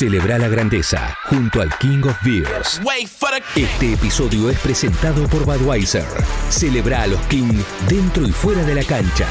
Celebra la grandeza junto al King of Beers. Este episodio es presentado por Budweiser. Celebra a los King dentro y fuera de la cancha.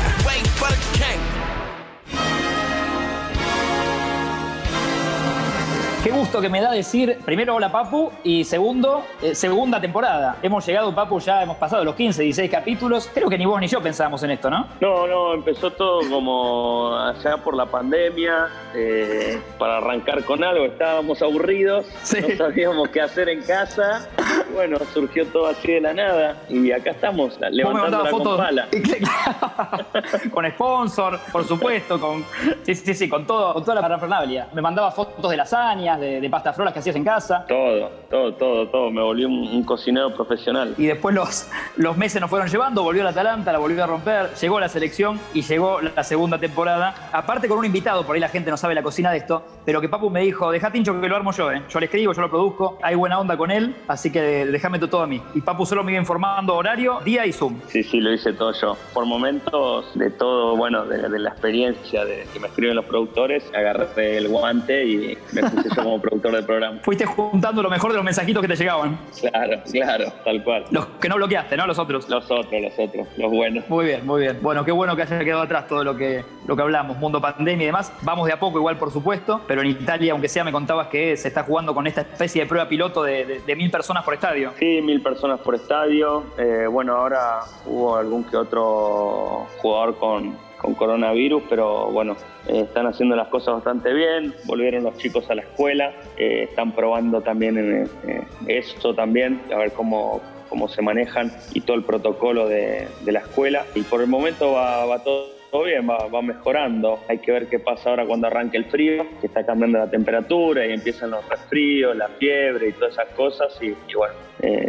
Gusto que me da decir, primero, hola Papu, y segundo, eh, segunda temporada. Hemos llegado, Papu, ya hemos pasado los 15, 16 capítulos. Creo que ni vos ni yo pensábamos en esto, ¿no? No, no, empezó todo como allá por la pandemia, eh, para arrancar con algo, estábamos aburridos, no sabíamos qué hacer en casa. Bueno, surgió todo así de la nada y acá estamos, levantando la fotos con sponsor, por supuesto, con sí, sí, sí, con todo, con toda la parafernalia. Me mandaba fotos de lasaña, de, pasta frolas que hacías en casa. Todo, todo, todo, todo. Me volví un, cocinero profesional. Y después los, los meses nos fueron llevando, volvió la Atalanta, la volvió a romper, llegó la selección y llegó la segunda temporada. Aparte con un invitado, por ahí la gente no sabe la cocina de esto, pero que Papu me dijo, deja Tincho que lo armo yo, ¿eh? Yo le escribo, yo lo produzco, hay buena onda con él, así que déjame todo a mí. Y Papu solo me iba informando horario, día y Zoom. Sí, sí, lo hice todo yo. Por momentos de todo, bueno, de, la experiencia de que me escriben los productores, agarré el guante y me puse yo como productor del programa. Fuiste juntando lo mejor de los mensajitos que te llegaban. Claro, claro, tal cual. Los que no bloqueaste, ¿no? Los otros. Los otros, los otros, los buenos. Muy bien, muy bien. Bueno, qué bueno que haya quedado atrás todo lo que, lo que hablamos, mundo pandemia y demás. Vamos de a poco, igual por supuesto, pero en Italia, aunque sea, me contabas que se está jugando con esta especie de prueba piloto de, mil personas por estadio. Sí, mil personas por estadio. Eh, bueno, ahora hubo algún que otro jugador con, con coronavirus, pero bueno, eh, están haciendo las cosas bastante bien, volvieron los chicos a la escuela, eh, están probando también en, eh, esto también, a ver cómo, cómo se manejan y todo el protocolo de, la escuela. Y por el momento va, todo bien, va, mejorando. Hay que ver qué pasa ahora cuando arranque el frío, que está cambiando la temperatura y empiezan los resfríos, la fiebre y todas esas cosas. Y, bueno,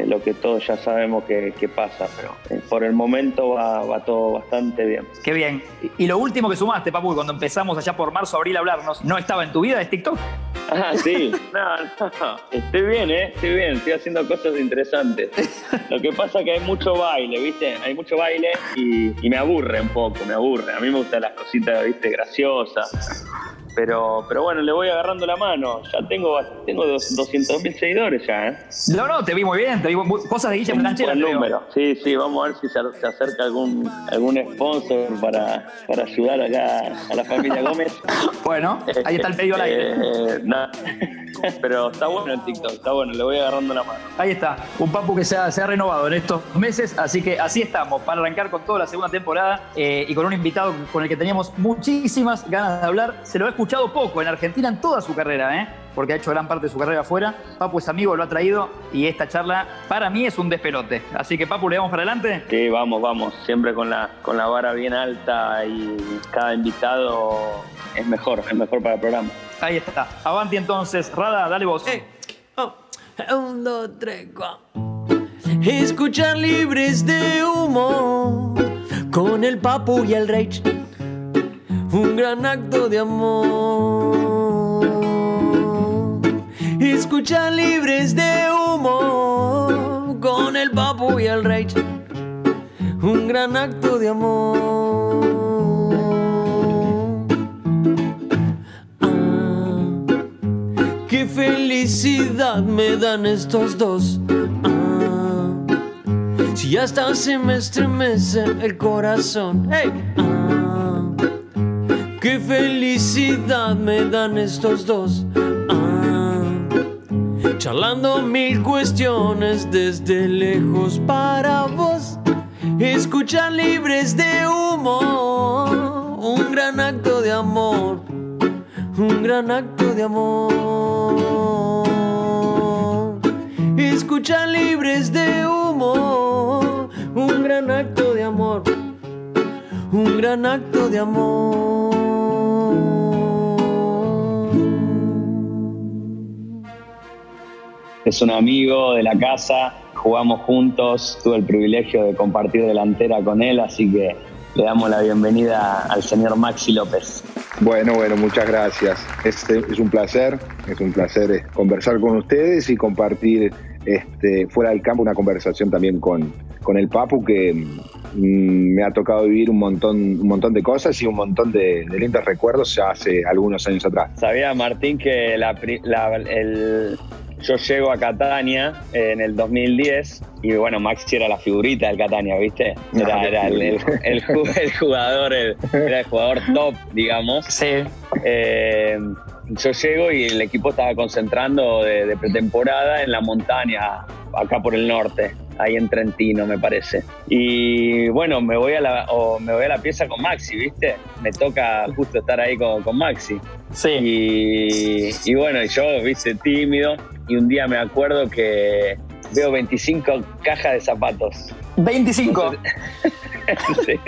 lo que todos ya sabemos que, pasa, pero por el momento va, va, todo bastante bien. Qué bien. Y lo último que sumaste, Papu, cuando empezamos allá por marzo, abril a hablarnos, ¿no estaba en tu vida? ¿Es TikTok? Ah, sí. No, no. Estoy bien, ¿eh? Estoy bien. Estoy haciendo cosas interesantes. Lo que pasa es que hay mucho baile, ¿viste? Hay mucho baile y, y me aburre un poco, me aburre. A mí me gustan las cositas, ¿viste? Graciosas. Pero, pero bueno, le voy agarrando la mano. Ya tengo, tengo 200 mil seguidores ya, ¿eh? No, no, te vi muy bien. Te vi cosas de Guille Planchera. número. Sí, sí, vamos a ver si se, acerca algún, algún sponsor para, para ayudar acá a la familia Gómez. bueno, ahí está el pedido al aire. Eh, pero está bueno el TikTok, está bueno, le voy agarrando la mano. Ahí está, un papu que se ha, se ha renovado en estos meses, así que así estamos, para arrancar con toda la segunda temporada eh, y con un invitado con el que teníamos muchísimas ganas de hablar. Se lo he escuchado poco en Argentina en toda su carrera, ¿eh? porque ha hecho gran parte de su carrera afuera. Papu es amigo, lo ha traído y esta charla para mí es un despelote. Así que Papu, ¿le vamos para adelante? Sí, vamos, vamos. Siempre con la, con la vara bien alta y cada invitado es mejor, es mejor para el programa. Ahí está. Avanti entonces. Rada, dale vos. Eh, oh, un, dos, tres, Escuchar libres de humo con el papu y el rage. Un gran acto de amor. Escuchar libres de humo con el papu y el rage. Un gran acto de amor. Qué felicidad me dan estos dos. Ah, si hasta se me estremece el corazón. Hey. Ah, qué felicidad me dan estos dos. Ah, charlando mil cuestiones desde lejos para vos. Escuchar libres de humo. Un gran acto de amor un gran acto de amor. Escucha libres de humo, un gran acto de amor, un gran acto de amor. Es un amigo de la casa, jugamos juntos, tuve el privilegio de compartir delantera con él, así que le damos la bienvenida al señor Maxi López. Bueno, bueno, muchas gracias. Este es un placer, es un placer eh, conversar con ustedes y compartir este, fuera del campo una conversación también con, con el Papu que mm, me ha tocado vivir un montón, un montón de cosas y un montón de, lindos recuerdos ya hace algunos años atrás. Sabía Martín que el, yo llego a Catania en el 2010 y bueno, Maxi era la figurita del Catania, ¿viste? Era, el, jugador, era el jugador top, digamos. Sí. Eh, yo llego y el equipo estaba concentrando de, pretemporada en la montaña, acá por el norte, ahí en Trentino, me parece. Y bueno, me voy a la, me voy a la pieza con Maxi, ¿viste? Me toca justo estar ahí con, con Maxi. Sí. Y, y bueno, yo, ¿viste? Tímido. Y un día me acuerdo que veo 25 cajas de zapatos. 25. sí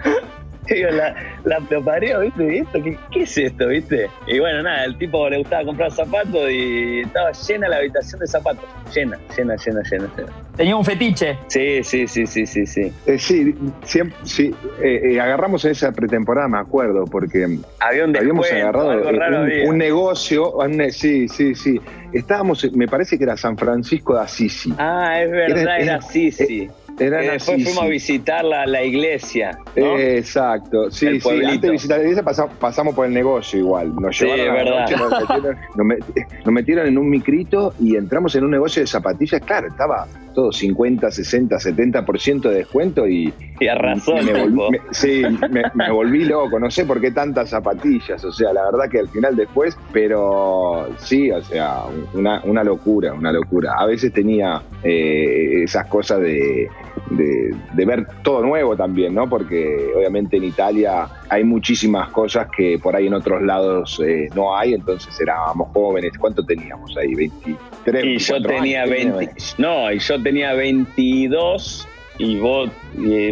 digo, la, la ¿viste? ¿Qué, ¿Qué, es esto, viste? Y bueno, nada, el tipo le gustaba comprar zapatos y estaba llena la habitación de zapatos. Llena, llena, llena, llena. Tenía un fetiche. Sí, sí, sí, sí, sí, sí. Eh, sí, siempre, sí. Eh, eh, agarramos en esa pretemporada, me acuerdo, porque Había un habíamos agarrado un, negocio, sí, sí, sí. Estábamos, me parece que era San Francisco de Assisi. Ah, es verdad, era, era Assisi después fuimos a visitar la, la iglesia. exacto, sí, sí. Antes de visitar la iglesia pasamos, por el negocio igual. Nos sí, es verdad. nos, metieron, en un micrito y entramos en un negocio de zapatillas. Claro, estaba todo 50, 60, 70% de descuento y. Y arrasó. Me, volví, sí, me, volví loco. No sé por qué tantas zapatillas. O sea, la verdad que al final después, pero sí, o sea, una, una locura, una locura. A veces tenía eh, esas cosas de de, ver todo nuevo también, ¿no? Porque obviamente en Italia hay muchísimas cosas que por ahí en otros lados eh, no hay, entonces éramos jóvenes. ¿Cuánto teníamos ahí? 23. Y yo tenía 20. No, y yo tenía 22 y vos,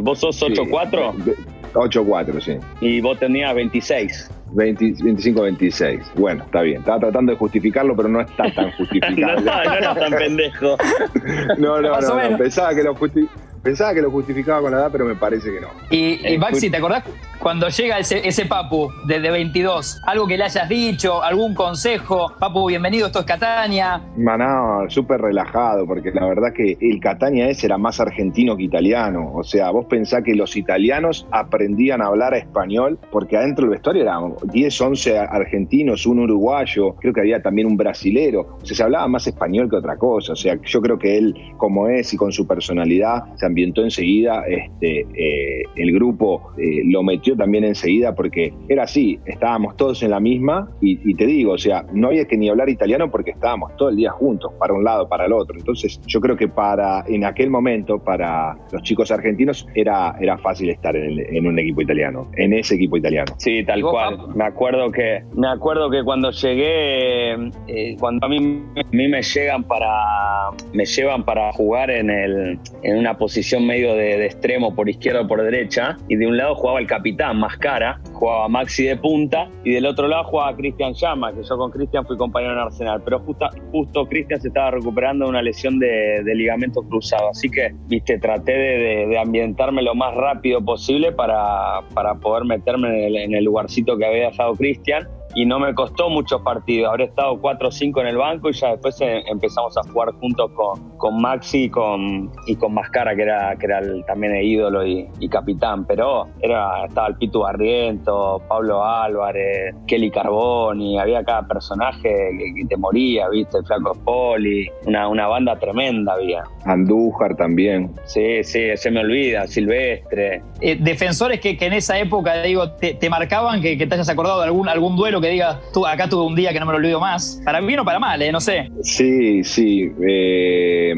vos sos 8-4. 8-4, sí. Y vos tenías 26. 25-26. Bueno, está bien. Estaba tratando de justificarlo, pero no está tan justificado. no, no era tan pendejo. no, no, no, no, Pensaba que lo justificaba Pensaba que lo justificaba con la edad, pero me parece que no. Y, y Maxi, ¿te acordás cuando llega ese, Papu desde 22? Algo que le hayas dicho, algún consejo. Papu, bienvenido, esto es Catania. No, súper relajado, porque la verdad que el Catania ese era más argentino que italiano. O sea, vos pensás que los italianos aprendían a hablar español, porque adentro del vestuario eran 10, 11 argentinos, un uruguayo, creo que había también un brasilero. O sea, se hablaba más español que otra cosa. O sea, yo creo que él, como es y con su personalidad, se ambientó enseguida, este, eh, el grupo eh, lo metió también enseguida porque era así, estábamos todos en la misma y, te digo, o sea, no había que ni hablar italiano porque estábamos todo el día juntos, para un lado, para el otro. Entonces yo creo que para, en aquel momento, para los chicos argentinos era, era fácil estar en, un equipo italiano, en ese equipo italiano. Sí, tal cual. Me acuerdo que, me acuerdo que cuando llegué, eh, cuando a mí, a mí me llegan para, me llevan para jugar en, el, en una posición medio de, extremo por izquierda o por derecha, y de un lado jugaba el capitán Mascara, jugaba Maxi de punta, y del otro lado jugaba Cristian Llama, que yo con Cristian fui compañero en Arsenal, pero justo, Cristian se estaba recuperando de una lesión de, ligamento cruzado, así que, viste, traté de, ambientarme lo más rápido posible para, para poder meterme en el, en el lugarcito que había dejado Cristian, y no me costó muchos partidos. Habré estado 4 o 5 en el banco y ya después eh, empezamos a jugar juntos con, con Maxi y con, y con Mascara, que era, que era también el ídolo y, capitán. Pero era, estaba el Pitu Barriento, Pablo Álvarez, Kelly Carboni, había cada personaje que, te moría, ¿viste? El Flaco Poli, una, una banda tremenda había. Andújar también. Sí, sí, se me olvida, Silvestre. Eh, defensores que, que, en esa época, digo, te, marcaban, que, que, te hayas acordado de algún, algún duelo que diga, tú, acá tuve un día que no me lo olvido más. Para bien o para mal, ¿eh? no sé. Sí, sí. Eh,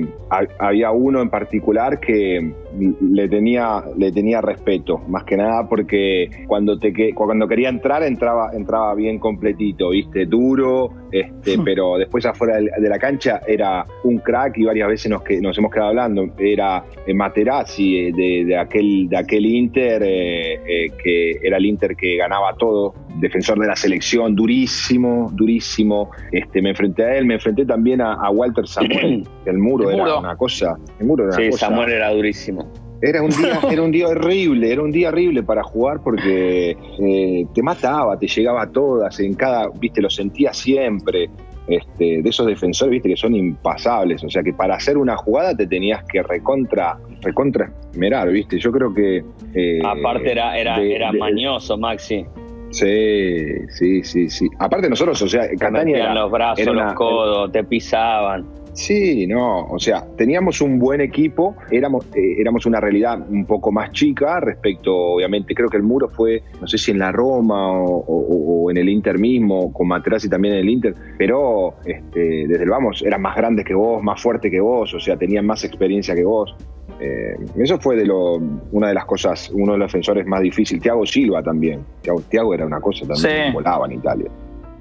había uno en particular que le tenía, le tenía respeto, más que nada porque cuando, te, cuando quería entrar, entraba, entraba bien completito, ¿viste? Duro, este, pero después afuera de la cancha era un crack y varias veces nos, nos hemos quedado hablando. Era eh, Materazzi eh, de, aquel, de aquel Inter, que era el Inter que ganaba todo, defensor de la selección, durísimo, durísimo. Este, me enfrenté a él, me enfrenté también a, Walter Samuel, el muro, era una cosa. El muro era sí, Samuel era durísimo. Era un día, era un día horrible, era un día horrible para jugar porque eh, te mataba, te llegaba a todas, en cada, viste, lo sentía siempre. este, de esos defensores, viste, que son impasables. O sea que para hacer una jugada te tenías que recontra, recontra esmerar, viste. Yo creo que. Eh, Aparte era, era, era mañoso, Maxi. Sí, sí, sí, sí. Aparte nosotros, o sea, Catania. los brazos, los codos, te pisaban. Sí, no, o sea, teníamos un buen equipo, éramos, eh, éramos una realidad un poco más chica respecto, obviamente, creo que el muro fue, no sé si en la Roma o, en el Inter mismo, con Materazzi también en el Inter, pero este, desde el vamos, eran más grandes que vos, más fuertes que vos, o sea, tenían más experiencia que vos. Eh, eso fue de lo, una de las cosas, uno de los defensores más difíciles. Thiago Silva también. Thiago, era una cosa también, volaba en Italia,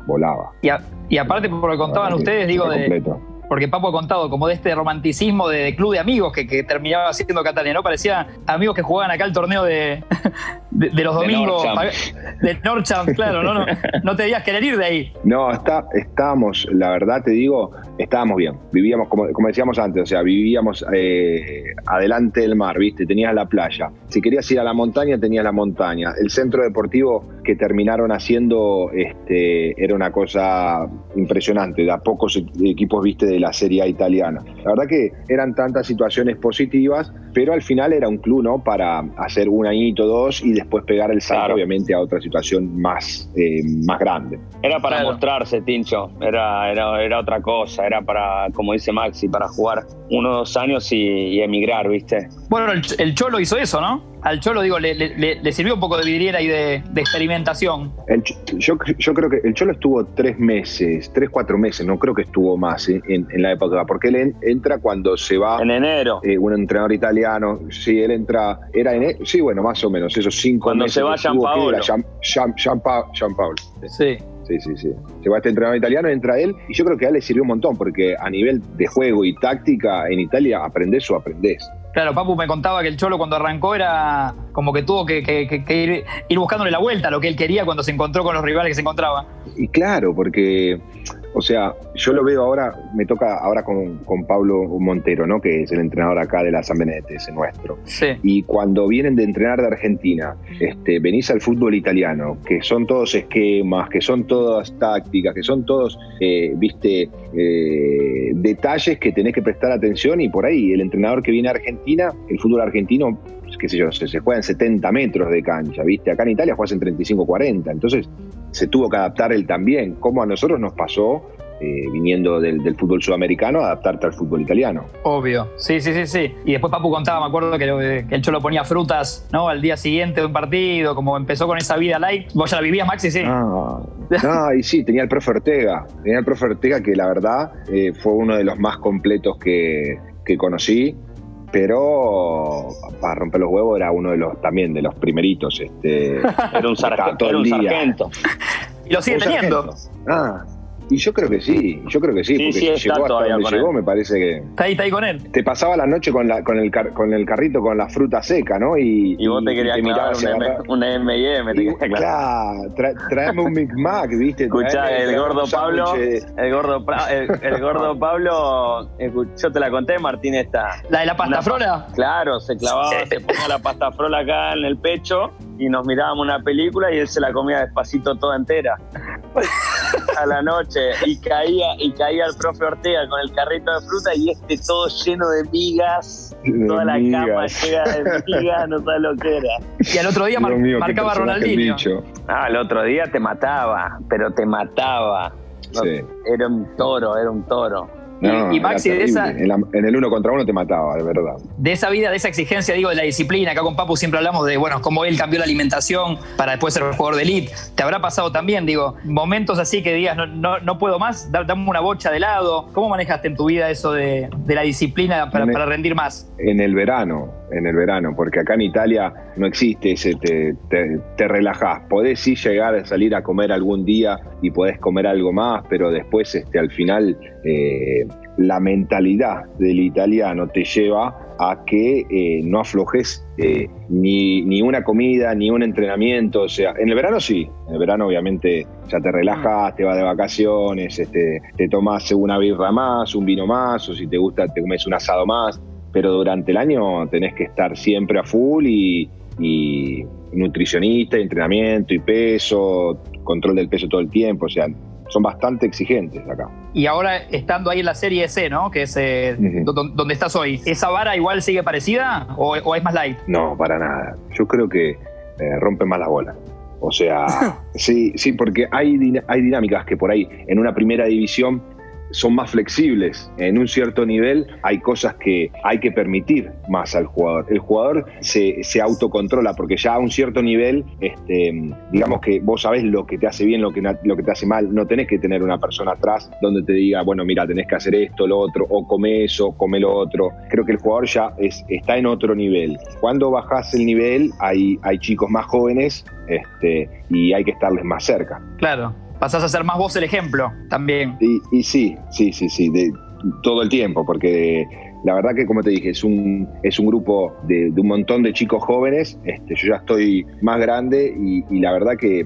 volaba. Y, aparte, por lo que contaban ustedes, digo, de, porque Papo ha contado como de este romanticismo de, club de amigos que, terminaba siendo Catalina, ¿no? Parecía amigos que jugaban acá el torneo de, de, los domingos. De Norcham, claro, no, no, no te debías querer ir de ahí. No, está, estábamos, la verdad te digo, estábamos bien. Vivíamos, como, como decíamos antes, o sea, vivíamos eh, adelante del mar, ¿viste? Tenías la playa. Si querías ir a la montaña, tenías la montaña. El centro deportivo que terminaron haciendo este, era una cosa impresionante. De a pocos equipos, viste, de la Serie A italiana. La verdad que eran tantas situaciones positivas, pero al final era un club, ¿no? Para hacer un añito, dos y después pegar el salto, obviamente, a otra situación más, eh, más grande. Era para mostrarse, Tincho. Era, era, era, otra cosa. Era para, como dice Maxi, para jugar uno o dos años y, emigrar, ¿viste? Bueno, el, el Cholo hizo eso, ¿no? Al Cholo, digo, le, sirvió un poco de vidriera y de, experimentación. yo, creo que el Cholo estuvo tres meses, tres, cuatro meses, no creo que estuvo más ¿eh? en, la época, porque él entra cuando se va. En enero. Eh, un entrenador italiano, sí, él entra, era en, e, sí, bueno, más o menos, esos cinco meses. Cuando se va Jean Paolo. Sí. Sí, sí, sí. Se va este entrenador italiano, entra él, y yo creo que a él le sirvió un montón, porque a nivel de juego y táctica en Italia aprendés o aprendés. Claro, Papu me contaba que el Cholo cuando arrancó era como que tuvo que, ir, ir, buscándole la vuelta lo que él quería cuando se encontró con los rivales que se encontraba. Y claro, porque o sea, yo lo veo ahora, me toca ahora con, Pablo Montero, ¿no? Que es el entrenador acá de la San Benedetto, ese nuestro. Sí. Y cuando vienen de entrenar de Argentina, este, venís al fútbol italiano, que son todos esquemas, que son todas tácticas, que son todos, eh, viste, eh, detalles que tenés que prestar atención y por ahí el entrenador que viene a Argentina, el fútbol argentino, qué sé yo, se, se juega en 70 metros de cancha, viste, acá en Italia juegas en 35, 40, entonces se tuvo que adaptar él también, como a nosotros nos pasó eh, viniendo del, fútbol sudamericano, adaptarte al fútbol italiano. Obvio, sí, sí, sí, sí. Y después Papu contaba, me acuerdo que, el Cholo ponía frutas, ¿no? Al día siguiente de un partido, como empezó con esa vida light. ¿Vos ya la vivías, Maxi? Sí. No, y sí, tenía el profe Ortega. Tenía el profe Ortega que la verdad eh, fue uno de los más completos que, que conocí pero para romper los huevos era uno de los también de los primeritos. Este, era un, sargento, era un sargento. Y lo sigue teniendo. Ah, y yo creo que sí, yo creo que sí, porque si llegó hasta donde llegó, me parece que. Está ahí, está ahí con él. Te pasaba la noche con, la, con, el, con el carrito con la fruta seca, ¿no? Y, y vos te querías te clavar un, M&M, te Claro, traeme un Big Mac, ¿viste? Escuchá, el gordo Pablo, el gordo, el, gordo Pablo, yo te la conté, Martín, esta. ¿La de la pasta frola? Claro, se clavaba, se ponía la pasta frola acá en el pecho y nos mirábamos una película y él se la comía despacito toda entera a la noche y caía y caía el profe Ortega con el carrito de fruta y este todo lleno de migas, toda la cama llena de migas, no sabes lo que era. Y al otro día marcaba Ronaldinho. Ah, al otro día te mataba, pero te mataba. Era un toro, era un toro y, Maxi, de esa. En, el uno contra uno te mataba, de verdad. De esa vida, de esa exigencia, digo, de la disciplina. Acá con Papu siempre hablamos de, bueno, cómo él cambió la alimentación para después ser jugador de elite. ¿Te habrá pasado también, digo, momentos así que digas, no, no, puedo más, dame una bocha de lado? ¿Cómo manejaste en tu vida eso de, la disciplina para, para rendir más? En el verano, en el verano, porque acá en Italia no existe ese te, te, relajás. Podés sí llegar a salir a comer algún día y podés comer algo más, pero después este, al final eh, la mentalidad del italiano te lleva a que eh, no aflojes eh, ni, ni, una comida, ni un entrenamiento. O sea, en el verano sí, en el verano obviamente ya te relajas, te vas de vacaciones, este, te tomas una birra más, un vino más, o si te gusta te comes un asado más pero durante el año tenés que estar siempre a full y, nutricionista, entrenamiento y peso, control del peso todo el tiempo, o sea, son bastante exigentes acá. Y ahora estando ahí en la serie C, ¿no? Que es eh, donde estás hoy, ¿esa vara igual sigue parecida o, es más light? No, para nada. Yo creo que eh, rompe más la bola. O sea, sí, sí, porque hay, hay dinámicas que por ahí en una primera división son más flexibles. En un cierto nivel hay cosas que hay que permitir más al jugador. El jugador se, se autocontrola porque ya a un cierto nivel, este, digamos que vos sabés lo que te hace bien, lo que, lo que te hace mal. No tenés que tener una persona atrás donde te diga, bueno, mira, tenés que hacer esto, lo otro, o come eso, come lo otro. Creo que el jugador ya es, está en otro nivel. Cuando bajás el nivel, hay, hay chicos más jóvenes este, y hay que estarles más cerca. Claro pasás a ser más vos el ejemplo también. Y, sí, sí, sí, sí, de, todo el tiempo, porque la verdad que como te dije, es un, es un grupo de, un montón de chicos jóvenes, este, yo ya estoy más grande y, la verdad que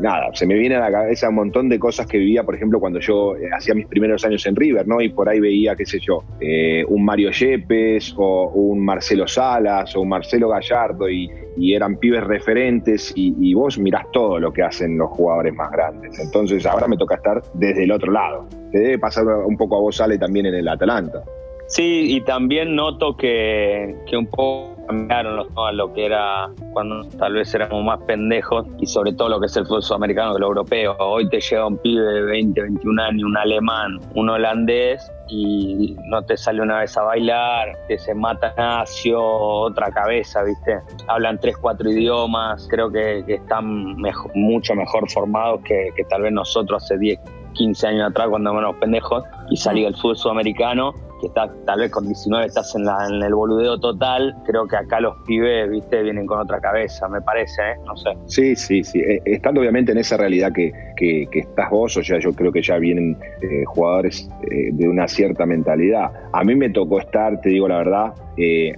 nada, se me viene a la cabeza un montón de cosas que vivía, por ejemplo, cuando yo eh, hacía mis primeros años en River, ¿no? Y por ahí veía, qué sé yo, eh, un Mario Yepes o un Marcelo Salas o un Marcelo Gallardo y, eran pibes referentes y, vos mirás todo lo que hacen los jugadores más grandes. Entonces ahora me toca estar desde el otro lado. Te debe pasar un poco a vos, Ale, también en el Atalanta. Sí, y también noto que, que un poco cambiaron los, a lo que era cuando tal vez éramos más pendejos y sobre todo lo que es el fútbol sudamericano que el europeo. Hoy te llega un pibe de 20, 21 años, un alemán, un holandés y no te sale una vez a bailar, te se mata Nacio, otra cabeza, ¿viste? Hablan tres, cuatro idiomas, creo que, están mucho mejor formados que, que tal vez nosotros hace 10, 15 años atrás cuando éramos pendejos y salía el fútbol sudamericano que está, tal vez con 19 estás en, la, en el boludeo total, creo que acá los pibes, viste, vienen con otra cabeza, me parece, ¿eh? no sé. Sí, sí, sí, eh, estando obviamente en esa realidad que, que, estás vos, o sea, yo creo que ya vienen eh, jugadores de una cierta mentalidad. A mí me tocó estar, te digo la verdad,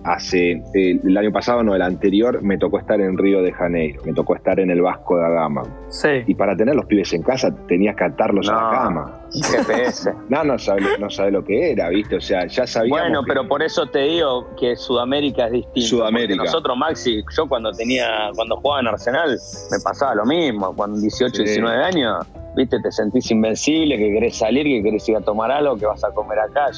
hace el año pasado, no, el anterior, me tocó estar en Río de Janeiro, me tocó estar en el Vasco da Gama. Sí. Y para tener los pibes en casa tenías que atarlos a la cama. GPS. no, no sabe, no sabe lo que era, ¿viste? O sea, ya sabíamos. Bueno, pero por eso te digo que Sudamérica es distinto. Sudamérica. Nosotros, Maxi, yo cuando tenía, cuando jugaba en Arsenal, me pasaba lo mismo. Cuando 18, 19 años, ¿viste? Te sentís invencible, que querés salir, que querés ir a tomar algo, que vas a comer acá,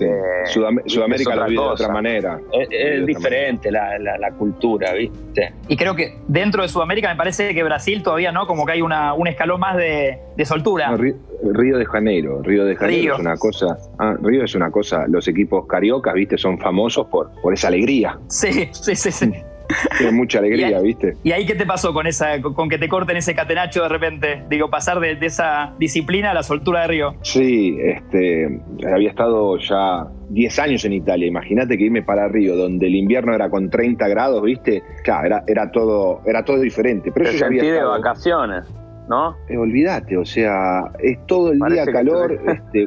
Eh, Sudamérica lo vive de otra manera. Es, diferente la, la, cultura, ¿viste? Y creo que dentro de Sudamérica me parece que Brasil todavía no, como que hay una, un escalón más de, de soltura. Río de Janeiro, Río de Janeiro es una cosa, ah, Río es una cosa, los equipos cariocas, viste, son famosos por, por esa alegría. Sí, sí, sí, sí. Tiene mucha alegría, ¿viste? ¿Y ahí qué te pasó con esa, con que te corten ese catenacho de repente? Digo, pasar de, esa disciplina a la soltura de Río. Sí, este, había estado ya 10 años en Italia. Imagínate que irme para Río, donde el invierno era con 30 grados, ¿viste? Claro, era, era todo, era todo diferente. Pero yo ya había de vacaciones. ¿No? Eh, olvídate, o sea, es todo el día calor. Este,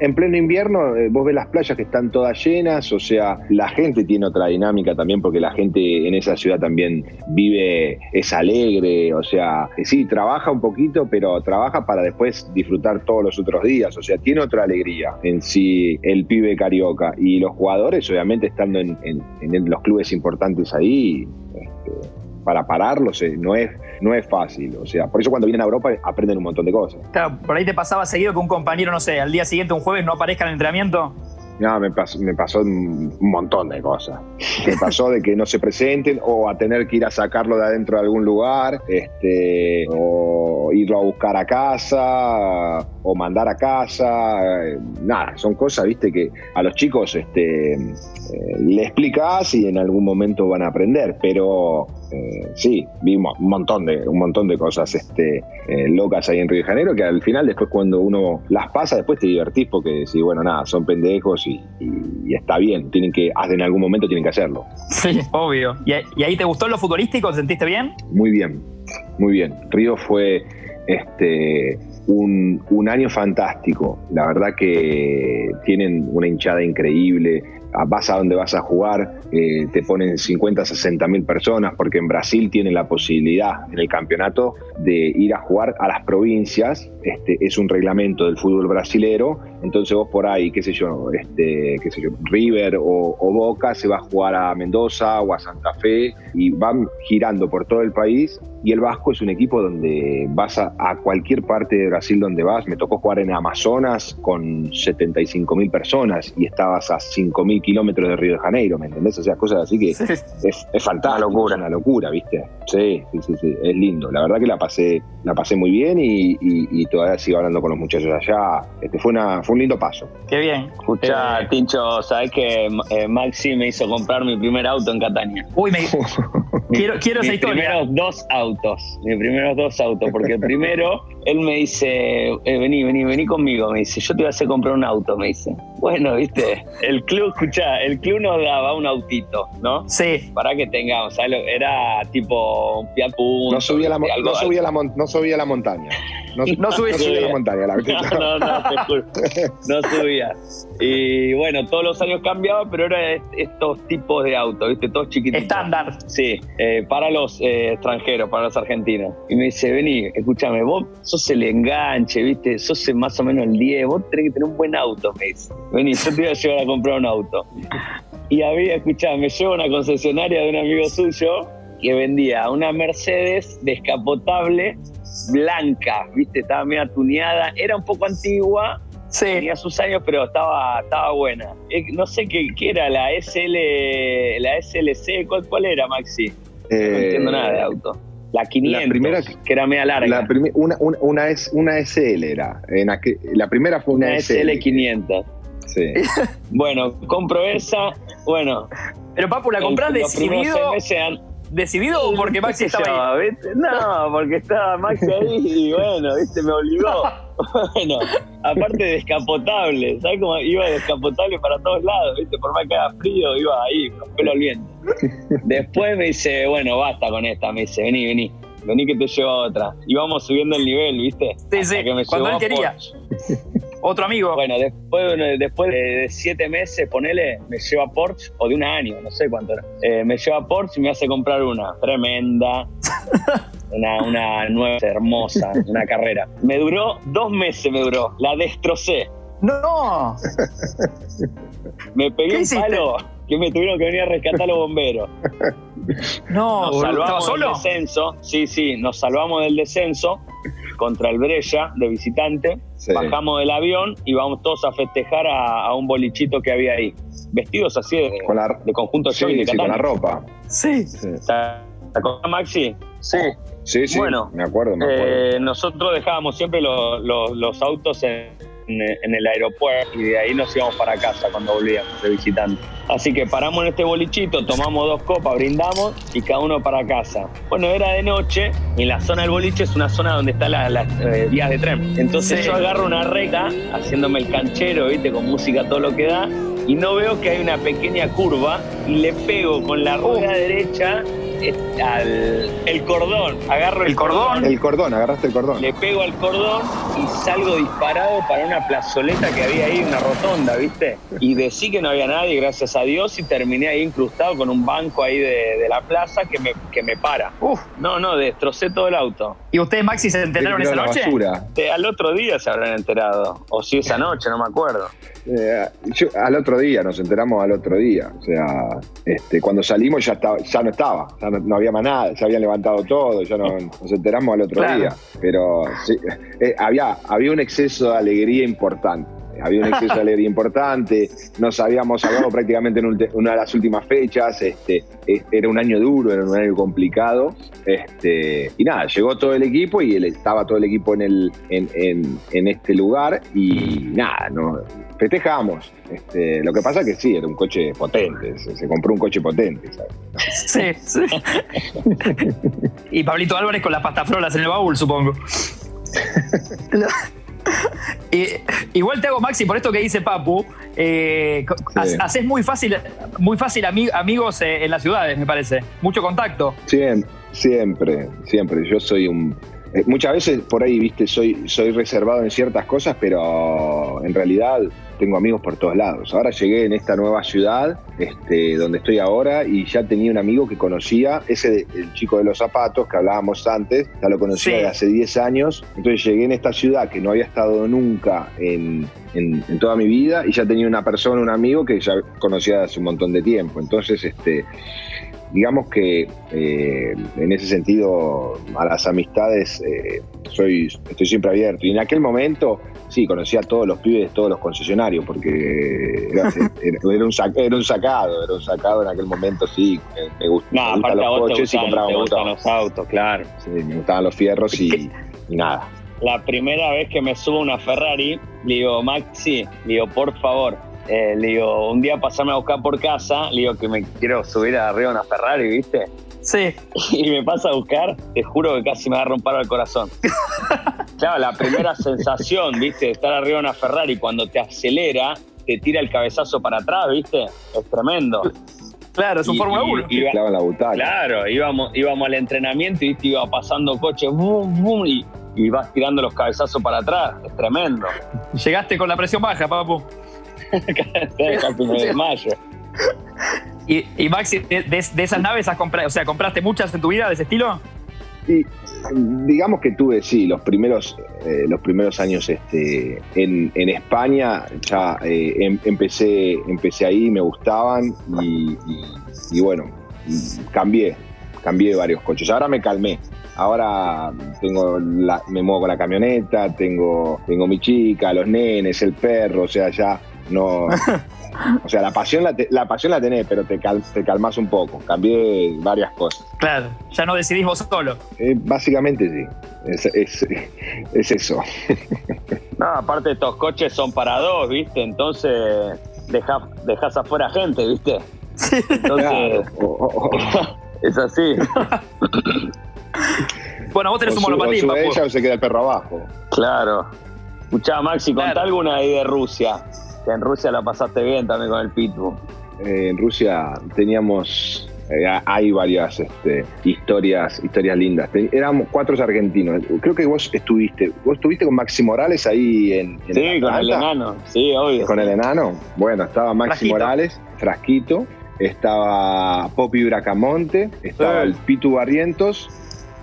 en pleno invierno, eh, vos ves las playas que están todas llenas, o sea, la gente tiene otra dinámica también, porque la gente en esa ciudad también vive, es alegre, o sea, sí, trabaja un poquito, pero trabaja para después disfrutar todos los otros días, o sea, tiene otra alegría en sí el pibe carioca. Y los jugadores, obviamente, estando en, los clubes importantes ahí, este, para pararlos eh, no es, no es fácil. O sea, por eso cuando vienen a Europa aprenden un montón de cosas. Claro, por ahí te pasaba seguido que un compañero, no sé, al día siguiente, un jueves, no aparezca en el entrenamiento. No, me pasó, me pasó un montón de cosas. Me pasó de que no se presenten o a tener que ir a sacarlo de adentro de algún lugar, este, o irlo a buscar a casa, o mandar a casa. Nada, son cosas, viste, que a los chicos este, eh, le explicás y en algún momento van a aprender, pero eh, sí, vimos un montón de, un montón de cosas este, eh, locas ahí en Río de Janeiro que al final después cuando uno las pasa después te divertís porque sí, bueno, nada, son pendejos y, está bien, tienen que, en algún momento tienen que hacerlo. Sí, obvio. ¿Y, ahí te gustó lo futbolístico? ¿Te sentiste bien? Muy bien, muy bien. Río fue este, un, un, año fantástico. La verdad que tienen una hinchada increíble vas a donde vas a jugar, eh, te ponen 50, 60 mil personas, porque en Brasil tienen la posibilidad en el campeonato de ir a jugar a las provincias, este, es un reglamento del fútbol brasilero, entonces vos por ahí, qué sé yo, este, qué sé yo, River o Boca se va a jugar a Mendoza o a Santa Fe y van girando por todo el país y el Vasco es un equipo donde vas a, cualquier parte de Brasil donde vas. Me tocó jugar en Amazonas con 75 mil personas y estabas a 5 mil kilómetros de Río de Janeiro, ¿me entendés? O sea, cosas así que es, es fantástico. Una locura. Es una locura, ¿viste? Sí, sí, sí, sí, es lindo. La verdad que la pasé, la pasé muy bien y, todavía sigo hablando con los muchachos allá. Este fue, una, fue un lindo paso. Qué bien. Escucha, eh, Tincho, ¿sabes que eh, Maxi me hizo comprar mi primer auto en Catania? Uy, me... quiero, quiero esa historia. primeros dos autos, mis primeros dos autos, porque el primero, él me dice, eh, vení, vení, vení conmigo, me dice, yo te voy a hacer comprar un auto, me dice. Bueno, viste, el club, escuchá, el club nos daba un autito, ¿no? Sí. Para que tengamos, era tipo un Fiat No subía la, no subía la, no subía la montaña. No, no, subía, la montaña, la No, no, no, te No subía. Y bueno, todos los años cambiaba, pero era estos tipos de autos, ¿viste? Todos chiquititos. Estándar. Sí, eh, para los eh, extranjeros, para los argentinos. Y me dice, vení, escúchame, vos sos el enganche, ¿viste? Sos más o menos el 10, vos tenés que tener un buen auto, me dice. Vení, yo te voy a llevar a comprar un auto. Y había, escuchame, me llevo a una concesionaria de un amigo suyo que vendía una Mercedes descapotable blanca, ¿viste? Estaba medio tuneada, era un poco antigua, tenía sus años, pero estaba, estaba buena. Eh, no sé qué, qué, era, la SL, la SLC, ¿cuál, cuál era, Maxi? no eh, entiendo nada de auto. La 500, la primera, que era media larga. La una, una, una, una, SL era. En la primera fue una, SL. 500. Sí. bueno, compro esa. Bueno. Pero Papu, ¿la compras decidido? ¿Decidido o porque Maxi estaba ahí? No, porque estaba Maxi ahí y bueno, ¿viste? Me obligó. bueno, aparte descapotable, ¿sabes cómo iba descapotable para todos lados? ¿viste? Por más que haga frío, iba ahí, con pelo al viento. Después me dice, bueno, basta con esta, me dice, vení, vení. Vení que te llevo a otra. Y vamos subiendo el nivel, ¿viste? Sí, sí, cuando él quería. Otro amigo. Bueno, después, después de siete meses, ponele, me lleva Porsche, o de un año, no sé cuánto era. Eh, me lleva Porsche y me hace comprar una tremenda. una, una nueva, hermosa, una carrera. Me duró dos meses, me duró. La destrocé. ¡No! me pegué un palo que me tuvieron que venir a rescatar los bomberos. No, nos salvamos del descenso. Sí, sí, nos salvamos del descenso contra el Brescia de visitante. Bajamos del avión y vamos todos a festejar a, un bolichito que había ahí. Vestidos así de, con la, de conjunto sí, de sí, con la ropa. Sí. ¿Te acuerdas, Maxi? Sí. Sí, sí, bueno, me acuerdo, me acuerdo. Eh, nosotros dejábamos siempre los autos en, en, el aeropuerto y de ahí nos íbamos para casa cuando volvíamos de visitante. Así que paramos en este bolichito, tomamos dos copas, brindamos y cada uno para casa. Bueno, era de noche y la zona del boliche es una zona donde están las, eh, vías de tren. Entonces yo agarro una recta haciéndome el canchero, viste, con música todo lo que da y no veo que hay una pequeña curva y le pego con la rueda derecha al el cordón, agarro el, cordón, El cordón, agarraste el cordón. Le pego al cordón y salgo disparado para una plazoleta que había ahí, una rotonda, ¿viste? Y decí que no había nadie, gracias a Dios, y terminé ahí incrustado con un banco ahí de, la plaza que me, que me para. Uf. No, no, destrocé todo el auto. ¿Y ustedes, Maxi, se enteraron esa noche? al otro día se habrán enterado. O si esa noche, no me acuerdo. Eh, al otro día, nos enteramos al otro día. O sea, este, cuando salimos ya, estaba, ya no estaba, ya no, había más nada, ya habían levantado todo, ya no, nos enteramos al otro día. Pero sí, eh, había, había un exceso de alegría importante había un exceso de alegría importante, nos habíamos hablado prácticamente en una de las últimas fechas, este, era un año duro, era un año complicado, este, y nada, llegó todo el equipo y estaba todo el equipo en, el, en, este lugar y nada, no, festejamos. Este, lo que pasa es que sí, era un coche potente, se, compró un coche potente. Sí, sí. y Pablito Álvarez con las pastafrolas en el baúl, supongo. igual te hago, Maxi, por esto que dice Papu, eh, haces muy fácil, muy fácil amigos eh, en las ciudades, me parece. Mucho contacto. Siempre, siempre, siempre. Yo soy un, Eh, muchas veces por ahí, viste, soy, soy reservado en ciertas cosas, pero en realidad tengo amigos por todos lados. Ahora llegué en esta nueva ciudad, este, donde estoy ahora, y ya tenía un amigo que conocía, ese el chico de los zapatos que hablábamos antes, ya lo conocía de hace 10 años. Entonces llegué en esta ciudad que no había estado nunca en, en, toda mi vida y ya tenía una persona, un amigo que ya conocía hace un montón de tiempo. Entonces, este, digamos que eh, en ese sentido a las amistades eh, soy, estoy siempre abierto. Y en aquel momento, sí, conocía a todos los pibes, todos los concesionarios, porque era, un, sacado, era un sacado en aquel momento, sí. Me, gustaban los coches y compraba gustan los autos, claro. Sí, me gustaban los fierros y, nada. La primera vez que me subo una Ferrari, digo, Maxi, digo, por favor, eh, le digo, un día pasarme a buscar por casa, le digo que me quiero subir arriba de una Ferrari, ¿viste? Sí. Y me pasa a buscar, te juro que casi me va a romper el corazón. claro, la primera sensación, ¿viste? De estar arriba de una Ferrari cuando te acelera, te tira el cabezazo para atrás, ¿viste? Es tremendo. Claro, es un Fórmula 1. Claro, íbamos, íbamos al entrenamiento y iba pasando coches, boom, boom, y, y vas tirando los cabezazos para atrás. Es tremendo. Llegaste con la presión baja, papu. De mayo. Y, y Maxi, de, esas naves has comprado, o sea, ¿compraste muchas en tu vida de ese estilo? Y digamos que tuve, sí, los primeros, eh, los primeros años este, en, España ya eh, em, empecé, empecé ahí, me gustaban y, bueno, cambié, cambié varios coches. Ahora me calmé. Ahora tengo me muevo con la camioneta, tengo, tengo mi chica, los nenes, el perro, o sea, ya no. O sea, la pasión la, la pasión la tenés, pero te, te calmas un poco. Cambié varias cosas. Claro, ya no decidís vos solo. Eh, básicamente sí. Es, es, eso. No, aparte estos coches son para dos, ¿viste? Entonces dejas, dejas afuera gente, ¿viste? Entonces. es así. bueno, vos tenés un monopatín, o ella o se queda el perro abajo. Claro. Escuchá, Maxi, contá alguna ahí de Rusia en Rusia la pasaste bien también con el Pitbull. Eh, en Rusia teníamos eh, hay varias este, historias historias lindas. éramos cuatro argentinos. Creo que vos estuviste. ¿Vos estuviste con Maxi Morales ahí en. sí, con el enano. Sí, obvio. Con el enano. Bueno, estaba Maxi Morales, Frasquito. Estaba Popi Bracamonte. Estaba el Pitu Barrientos.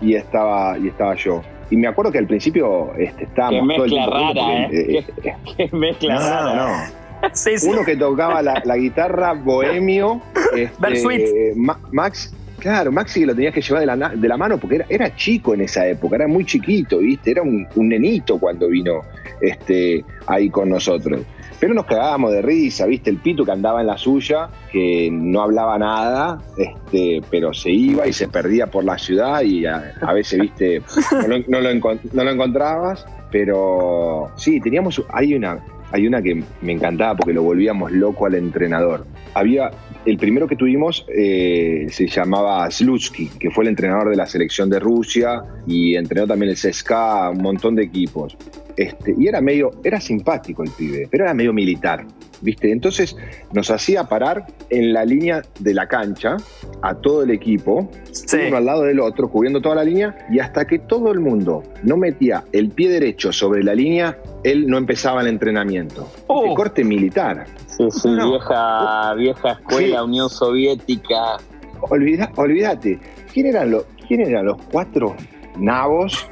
Y estaba, y estaba yo. Y me acuerdo que al principio este, estábamos Qué mezcla rara, ¿eh? ¿eh? Qué, mezcla rara. No, no. Uno que tocaba la, guitarra bohemio. Este, Max, claro, Maxi lo tenías que llevar de la, de la mano porque era, era, chico en esa época, era muy chiquito, ¿viste? Era un, un nenito cuando vino este, ahí con nosotros. Pero nos cagábamos de risa, ¿viste? El Pitu que andaba en la suya, que no hablaba nada, este, pero se iba y se perdía por la ciudad y a, veces, ¿viste? No, lo, encontrabas. Pero sí, teníamos. Hay una, hay una que me encantaba porque lo volvíamos loco al entrenador. Había. El primero que tuvimos eh, se llamaba Slutsky, que fue el entrenador de la selección de Rusia y entrenó también el CSKA, un montón de equipos. Este, y era medio, era simpático el pibe, pero era medio militar, ¿viste? Entonces nos hacía parar en la línea de la cancha a todo el equipo, uno al lado del otro, cubriendo toda la línea, y hasta que todo el mundo no metía el pie derecho sobre la línea, él no empezaba el entrenamiento. Oh. corte militar. Sí, sí, vieja, vieja escuela, Unión Soviética. olvídate, ¿quién eran los, quién eran los cuatro nabos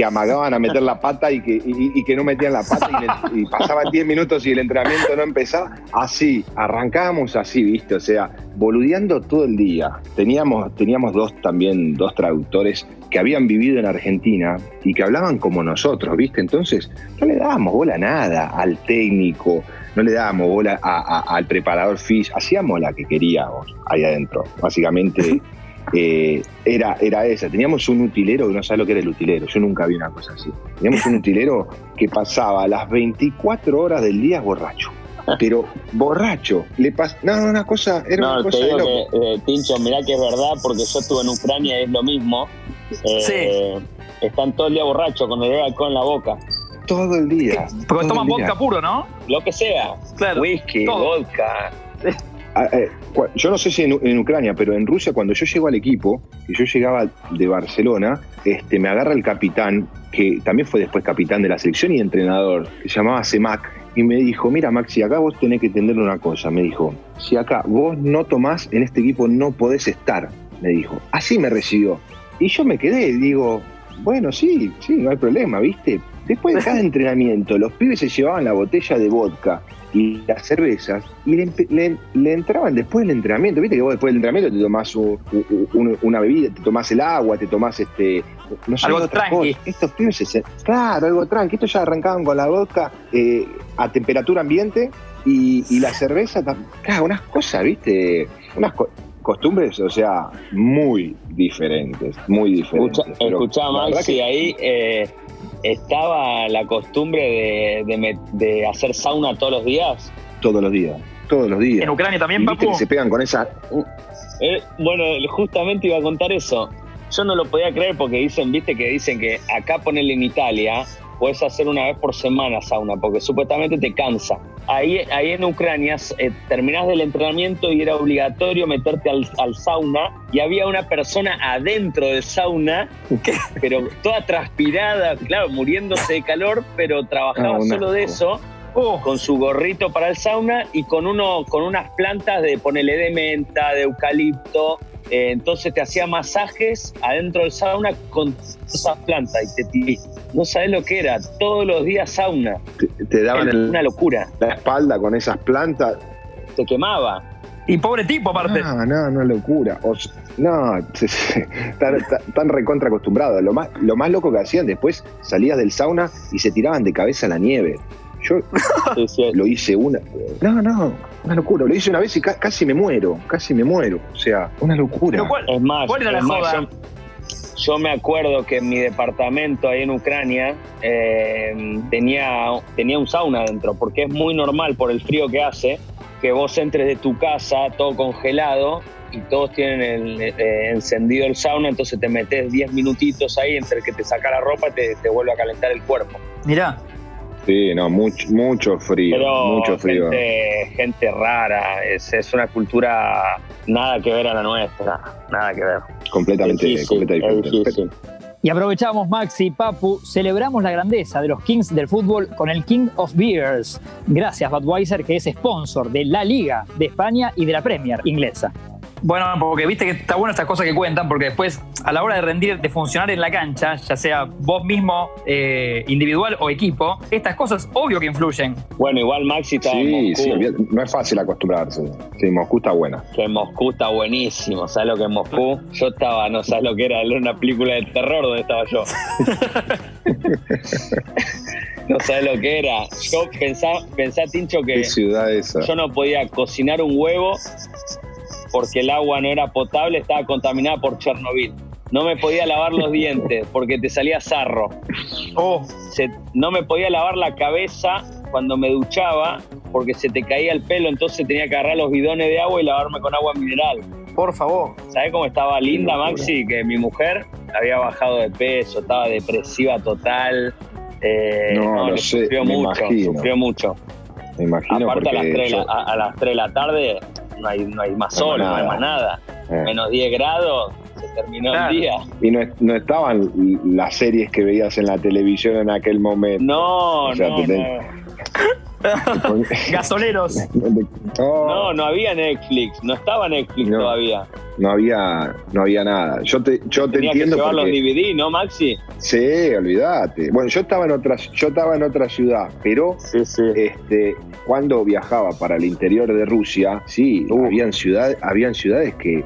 que amagaban a meter la pata y que, no metían la pata y, pasaban 10 minutos y el entrenamiento no empezaba. Así, arrancábamos así, ¿viste? O sea, boludeando todo el día. Teníamos, teníamos dos también, dos traductores que habían vivido en Argentina y que hablaban como nosotros, ¿viste? Entonces, no le dábamos bola a nada, al técnico, no le dábamos bola al preparador fish, hacíamos la que queríamos ahí adentro. Básicamente Eh, era, era esa. Teníamos un utilero que no sabe lo que era el utilero. Yo nunca vi una cosa así. Teníamos un utilero que pasaba las 24 horas del día borracho. Pero borracho. Le pas no, una cosa. Era no, una cosa te digo que, eh, Tincho, mirá que es verdad, porque yo estuve en Ucrania y es lo mismo. Eh, sí. Están todo el día borrachos con el alcohol en la boca. Todo el día. Porque toman vodka puro, ¿no? Lo que sea. Claro. Whisky, vodka. Ah, eh, yo no sé si en, Ucrania, pero en Rusia cuando yo llego al equipo, y yo llegaba de Barcelona, este, me agarra el capitán, que también fue después capitán de la selección y entrenador, que se llamaba Semac, y me dijo, mira Maxi, acá vos tenés que entender una cosa, me dijo, si acá vos no tomás, en este equipo no podés estar, me dijo. Así me recibió. Y yo me quedé, digo, bueno, sí, sí, no hay problema, ¿viste? Después de cada entrenamiento, los pibes se llevaban la botella de vodka y las cervezas y le, entraban después del entrenamiento. Viste que vos después del entrenamiento te tomás una bebida, te tomás el agua, te tomás este. No sé, algo tranqui. Estos pibes, se, claro, algo tranqui. Estos ya arrancaban con la vodka eh, a temperatura ambiente y, la cerveza, claro, unas cosas, ¿viste? Unas costumbres, o sea, muy diferentes, muy diferentes. Escuchá, Maxi, ahí eh, estaba la costumbre de, hacer sauna todos los días. Todos los días, todos los días. ¿En Ucrania también, Papu? Que se pegan con esa... Eh, bueno, justamente iba a contar eso. Yo no lo podía creer porque dicen, viste, que dicen que acá ponerle en Italia puedes hacer una vez por semana sauna, porque supuestamente te cansa. Ahí, ahí en Ucrania eh, terminás del entrenamiento y era obligatorio meterte al, sauna y había una persona adentro del sauna, pero toda transpirada, claro, muriéndose de calor, pero trabajaba ah, solo de eso. Oh. con su gorrito para el sauna y con uno con unas plantas de ponele de menta, de eucalipto, eh, entonces te hacía masajes adentro del sauna con esas plantas y te no sabes lo que era, todos los días sauna. Te, daban una locura. La espalda con esas plantas. Te quemaba. Y pobre tipo, aparte. No, no, no, locura. no, están, recontra acostumbrados. Lo más, lo más loco que hacían después, salías del sauna y se tiraban de cabeza a la nieve. Yo lo hice una. No, no, una locura. Lo hice una vez y casi me muero, casi me muero. O sea, una locura. es más, ¿cuál era la joda? Yo, me acuerdo que en mi departamento ahí en Ucrania eh, tenía, tenía un sauna adentro, porque es muy normal por el frío que hace que vos entres de tu casa todo congelado y todos tienen el, eh, encendido el sauna, entonces te metes 10 minutitos ahí entre que te saca la ropa y te, te vuelve a calentar el cuerpo. Mirá, Sí, no, mucho, mucho frío, mucho frío. Gente, rara, es, es, una cultura nada que ver a la nuestra, nada que ver. Completamente, completamente diferente. Y aprovechamos, Maxi y Papu, celebramos la grandeza de los Kings del fútbol con el King of Beers. Gracias, Budweiser, que es sponsor de la Liga de España y de la Premier inglesa. Bueno, porque viste que está bueno estas cosas que cuentan, porque después, a la hora de rendir, de funcionar en la cancha, ya sea vos mismo, eh, individual o equipo, estas cosas obvio que influyen. Bueno, igual Maxi está sí, Sí, no es fácil acostumbrarse. Sí, Moscú está buena. Que Moscú está buenísimo. ¿Sabes lo que es Moscú? Yo estaba, no sabes lo que era, era una película de terror donde estaba yo. no sabes lo que era. Yo pensaba, pensá, Tincho, que ciudad esa? yo no podía cocinar un huevo porque el agua no era potable, estaba contaminada por Chernobyl. No me podía lavar los dientes porque te salía sarro. Oh. no me podía lavar la cabeza cuando me duchaba porque se te caía el pelo, entonces tenía que agarrar los bidones de agua y lavarme con agua mineral. Por favor. ¿Sabes cómo estaba linda, Maxi? Que mi mujer había bajado de peso, estaba depresiva total. Eh, no, sufrió mucho, sufrió mucho. Me imagino Aparte a, las 3, a las 3 de la tarde no hay, no hay más sol, no, hay más nada. Eh. Menos 10 grados, se terminó el día. Y no, no, estaban las series que veías en la televisión en aquel momento. No, no, Gasoleros. no, no había Netflix, no estaba Netflix todavía. No había, no había nada. Yo te, yo te entiendo. Que llevar los DVD, ¿no, Maxi? Sí, olvídate. Bueno, yo estaba en otra, yo estaba en otra ciudad, pero este, cuando viajaba para el interior de Rusia, sí, habían ciudades, habían ciudades que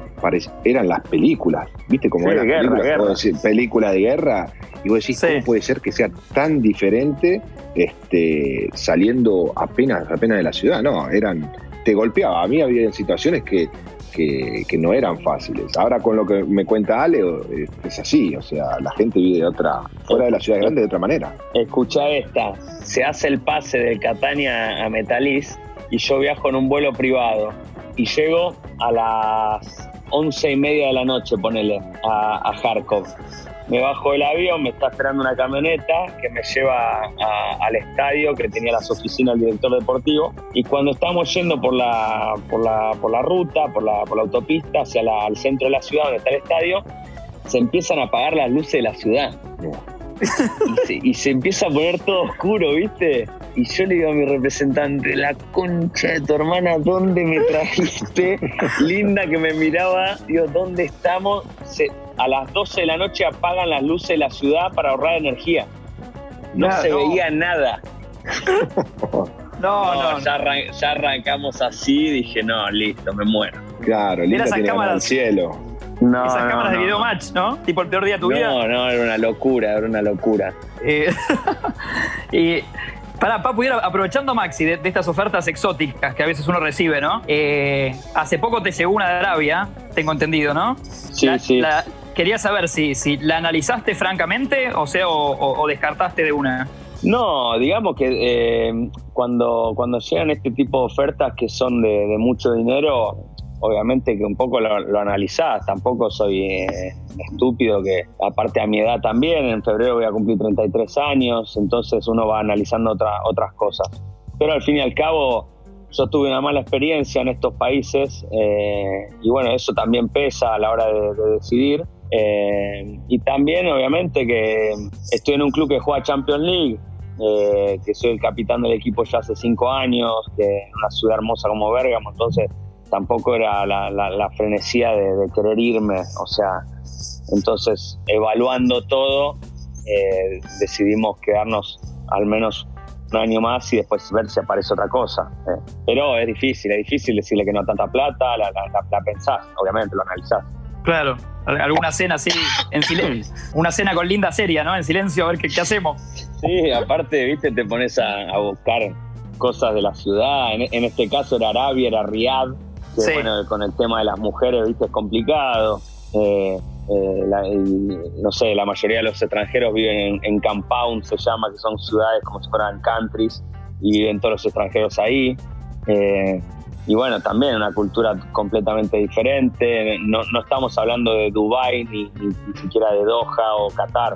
eran las películas. ¿Viste cómo eran películas? Película de guerra. Y vos decís, ¿cómo puede ser que sea tan diferente este, saliendo apenas, apenas de la ciudad? No, eran, te golpeaba. A mí había situaciones que, que, no eran fáciles. Ahora con lo que me cuenta Ale, eh, es así, o sea, la gente vive de otra, fuera de la ciudad grande de otra manera. Escucha esta, se hace el pase de Catania a Metalis y yo viajo en un vuelo privado y llego a las once y media de la noche, ponele, a, a. me bajo del avión, me está esperando una camioneta que me lleva al estadio que tenía las oficinas del director deportivo. Y cuando estamos yendo por la, por la, por la ruta, por la, por la autopista hacia el centro de la ciudad donde está el estadio, se empiezan a apagar las luces de la ciudad. Y se, empieza a poner todo oscuro, ¿viste? Y yo le digo a mi representante, la concha de tu hermana, ¿dónde me trajiste? Linda que me miraba, digo, ¿dónde estamos? a las 12 de la noche apagan las luces de la ciudad para ahorrar energía. No se veía nada. No, no, ya, arrancamos así, dije, no, listo, me muero. Claro, linda tiene al cielo. No, Esas cámaras de video match, ¿no? Tipo el peor día de tu vida. No, no, era una locura, era una locura. Eh, y Pará, Papu, aprovechando Maxi de, estas ofertas exóticas que a veces uno recibe, ¿no? Eh, hace poco te llegó una de Arabia, tengo entendido, ¿no? Sí, sí. quería saber si, si la analizaste francamente o sea, o, descartaste de una. No, digamos que eh, cuando, cuando llegan este tipo de ofertas que son de mucho dinero, obviamente que un poco lo, lo analizás, tampoco soy eh, estúpido que aparte a mi edad también, en febrero voy a cumplir 33 años, entonces uno va analizando otras cosas. Pero al fin y al cabo yo tuve una mala experiencia en estos países eh, y bueno, eso también pesa a la hora de, decidir. Eh, y también obviamente que estoy en un club que juega Champions League, que soy el capitán del equipo ya hace cinco años, que es una ciudad hermosa como Bergamo, entonces tampoco era la, la, frenesía de, querer irme, o sea, entonces evaluando todo, eh, decidimos quedarnos al menos un año más y después ver si aparece otra cosa. Eh. Pero es difícil, es difícil decirle que no tanta plata, la, la, pensás, obviamente lo analizás. Claro, alguna cena así, en silencio, una cena con linda seria, ¿no? En silencio, a ver qué, qué hacemos. Sí, aparte, viste, te pones a, buscar cosas de la ciudad, en, en, este caso era Arabia, era Riyadh, bueno, con el tema de las mujeres, viste, es complicado. Eh, eh, no sé, la mayoría de los extranjeros viven en, compound, se llama, que son ciudades como si fueran countries, y viven todos los extranjeros ahí. Eh, y bueno, también una cultura completamente diferente. No, estamos hablando de Dubai ni, ni, siquiera de Doha o Qatar.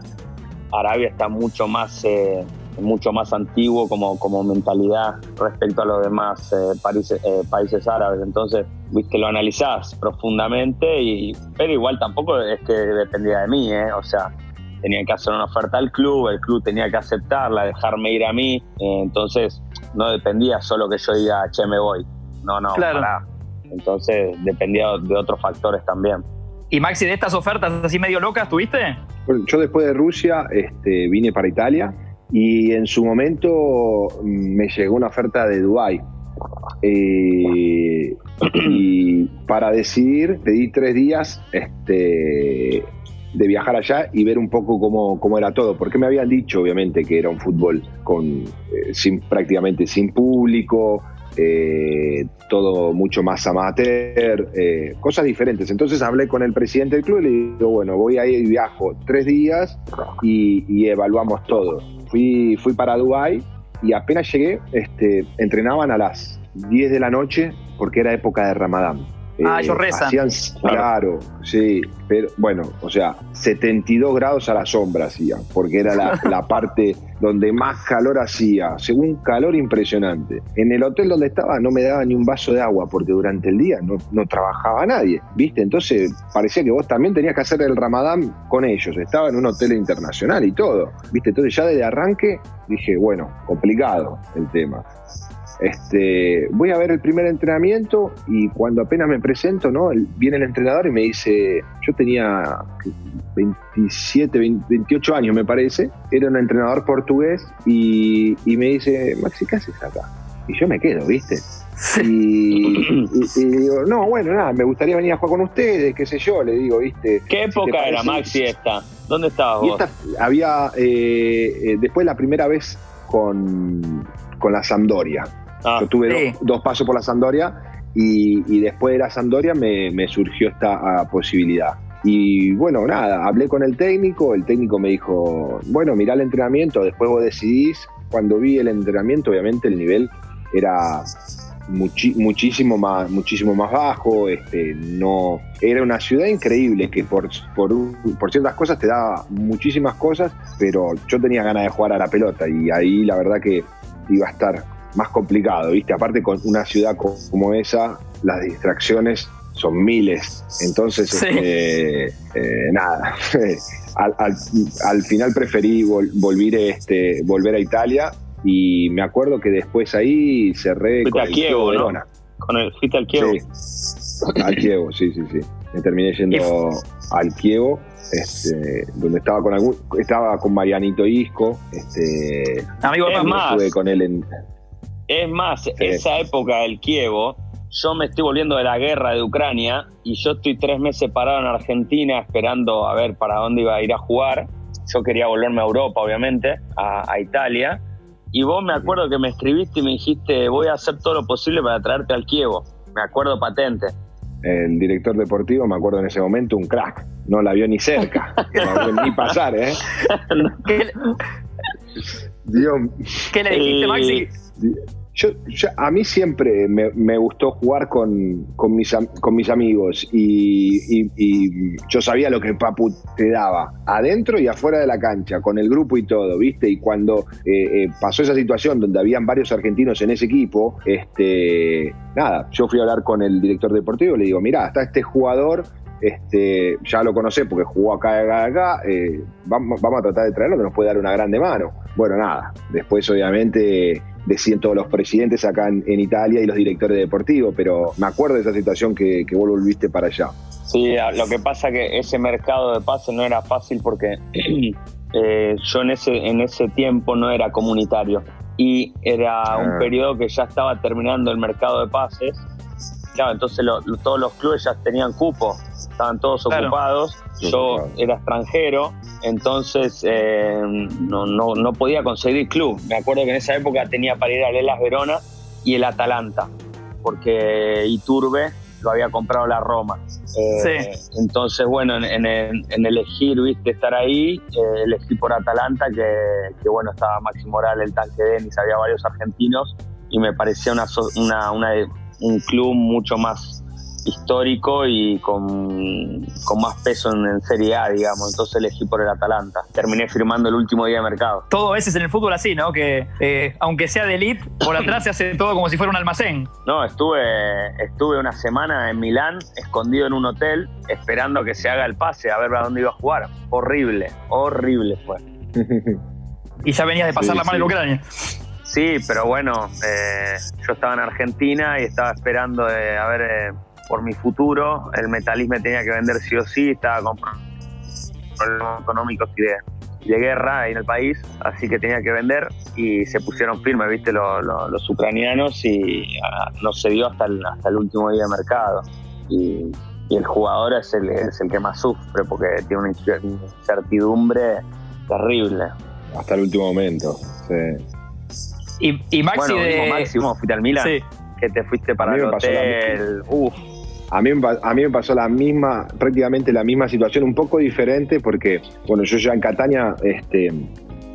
Arabia está mucho más mucho más antiguo como, como mentalidad respecto a los demás eh, países, eh, países árabes. Entonces, viste, lo analizás profundamente, y, pero igual tampoco es que dependía de mí, ¿eh? o sea, tenía que hacer una oferta al club, el club tenía que aceptarla, dejarme ir a mí, entonces no dependía solo que yo diga, che, me voy. No, no, claro. Entonces dependía de otros factores también. Y Maxi, de estas ofertas así medio locas, ¿tuviste? yo después de Rusia este, vine para Italia y en su momento mm, me llegó una oferta de Dubai. Eh, y para decidir pedí tres días este, de viajar allá y ver un poco cómo, cómo, era todo, porque me habían dicho obviamente que era un fútbol con, eh, sin, prácticamente sin público, eh, todo mucho más amateur, eh, cosas diferentes. Entonces hablé con el presidente del club y le digo, bueno, voy a ir y viajo tres días y, evaluamos todo. Fui, fui para Dubái y apenas llegué, este, entrenaban a las 10 de la noche porque era época de Ramadán. Ah, ellos eh, rezan. claro, sí, pero bueno, o sea, 72 grados a la sombra hacía, porque era la, parte donde más calor hacía, según calor impresionante. En el hotel donde estaba no me daba ni un vaso de agua, porque durante el día no, no trabajaba nadie, ¿viste? Entonces parecía que vos también tenías que hacer el ramadán con ellos, estaba en un hotel internacional y todo, ¿viste? Entonces ya desde arranque dije, bueno, complicado el tema. Este, voy a ver el primer entrenamiento y cuando apenas me presento, ¿no? viene el entrenador y me dice, yo tenía 27, 28 años me parece, era un entrenador portugués y, me dice, Maxi, ¿qué haces acá? Y yo me quedo, ¿viste? Y, digo, no, bueno, nada, me gustaría venir a jugar con ustedes, qué sé yo, le digo, ¿viste? ¿Qué época era Maxi esta? ¿Dónde estabas vos? había, eh, eh, después la primera vez con, con la Sampdoria. Ah, Yo tuve dos, pasos por la Sandoria y, después de la Sandoria me, surgió esta ah, posibilidad. Y bueno, nada, hablé con el técnico, el técnico me dijo, bueno, mirá el entrenamiento, después vos decidís. Cuando vi el entrenamiento, obviamente el nivel era muchísimo más, muchísimo más bajo, este, no, era una ciudad increíble que por, por, por, ciertas cosas te daba muchísimas cosas, pero yo tenía ganas de jugar a la pelota y ahí la verdad que iba a estar más complicado, ¿viste? Aparte con una ciudad como esa, las distracciones son miles. Entonces, este, eh, nada, al, final preferí volver, este, volver a Italia y me acuerdo que después ahí cerré con el Kievo, ¿no? Con el, fuiste al Kievo. Sí, al Kievo, sí, sí, sí. Me terminé yendo al Kievo, este, donde estaba con algún, estaba con Marianito Isco, este, amigo es más, con él en, es más, esa época del Kievo, yo me estoy volviendo de la guerra de Ucrania y yo estoy tres meses parado en Argentina esperando a ver para dónde iba a ir a jugar. Yo quería volverme a Europa, obviamente, a Italia y vos me acuerdo que me escribiste y me dijiste, voy a hacer todo lo posible para traerte al Kievo. Me acuerdo patente. El director deportivo, me acuerdo en ese momento, un crack. No la vio ni cerca. no ni pasar, ¿eh? ¿Qué, ¿Qué le dijiste, Maxi? Yo, a mí siempre me, gustó jugar con, con, mis, amigos y, yo sabía lo que Papu te daba, adentro y afuera de la cancha, con el grupo y todo, ¿viste? Y cuando eh, eh, pasó esa situación donde habían varios argentinos en ese equipo, este, nada, yo fui a hablar con el director deportivo y le digo, mira, está este jugador este, ya lo conocé porque jugó acá, acá, acá, eh, vamos, vamos, a tratar de traerlo que nos puede dar una grande mano. Bueno, nada, después obviamente decían todos los presidentes acá en, Italia y los directores deportivos, pero me acuerdo de esa situación que, que vos volviste para allá. Sí, lo que pasa que ese mercado de pases no era fácil porque eh, yo en ese, en ese tiempo no era comunitario y era un ah. periodo que ya estaba terminando el mercado de pases. Claro, entonces todos los clubes ya tenían cupo, estaban todos ocupados. Yo era extranjero entonces eh, no, no, no, podía conseguir club. Me acuerdo que en esa época tenía para ir a Lelas Verona y el Atalanta, porque Iturbe lo había comprado la Roma. Eh, entonces, bueno, en, elegir, viste, estar ahí, eh, elegí por Atalanta, que, bueno, estaba Maxi Moral, el tanque Denis, había varios argentinos, y me parecía una, una, una, un club mucho más histórico y con, más peso en, Serie A, digamos. Entonces elegí por el Atalanta. Terminé firmando el último día de mercado. Todo a veces en el fútbol así, ¿no? Que eh, aunque sea de elite, por atrás se hace todo como si fuera un almacén. No, estuve, estuve una semana en Milán, escondido en un hotel, esperando que se haga el pase, a ver a dónde iba a jugar. Horrible, horrible fue. y ya venías de pasar la mano en Ucrania. Sí, pero bueno, eh, yo estaba en Argentina y estaba esperando de, a ver eh, por mi futuro, el metalismo tenía que vender sí o sí, estaba con problemas económicos y de, guerra ahí en el país, así que tenía que vender y se pusieron firmes, viste, los ucranianos y ah, no se dio hasta el, hasta el último día de mercado. Y, el jugador es el, es el que más sufre porque tiene una incertidumbre terrible. Hasta el último momento, Y, y Maxi bueno, Máximo, fuiste al Milan, que te fuiste para el hotel, uff a mí, a mí me pasó la misma, prácticamente la misma situación, un poco diferente, porque, bueno, yo ya en Catania este,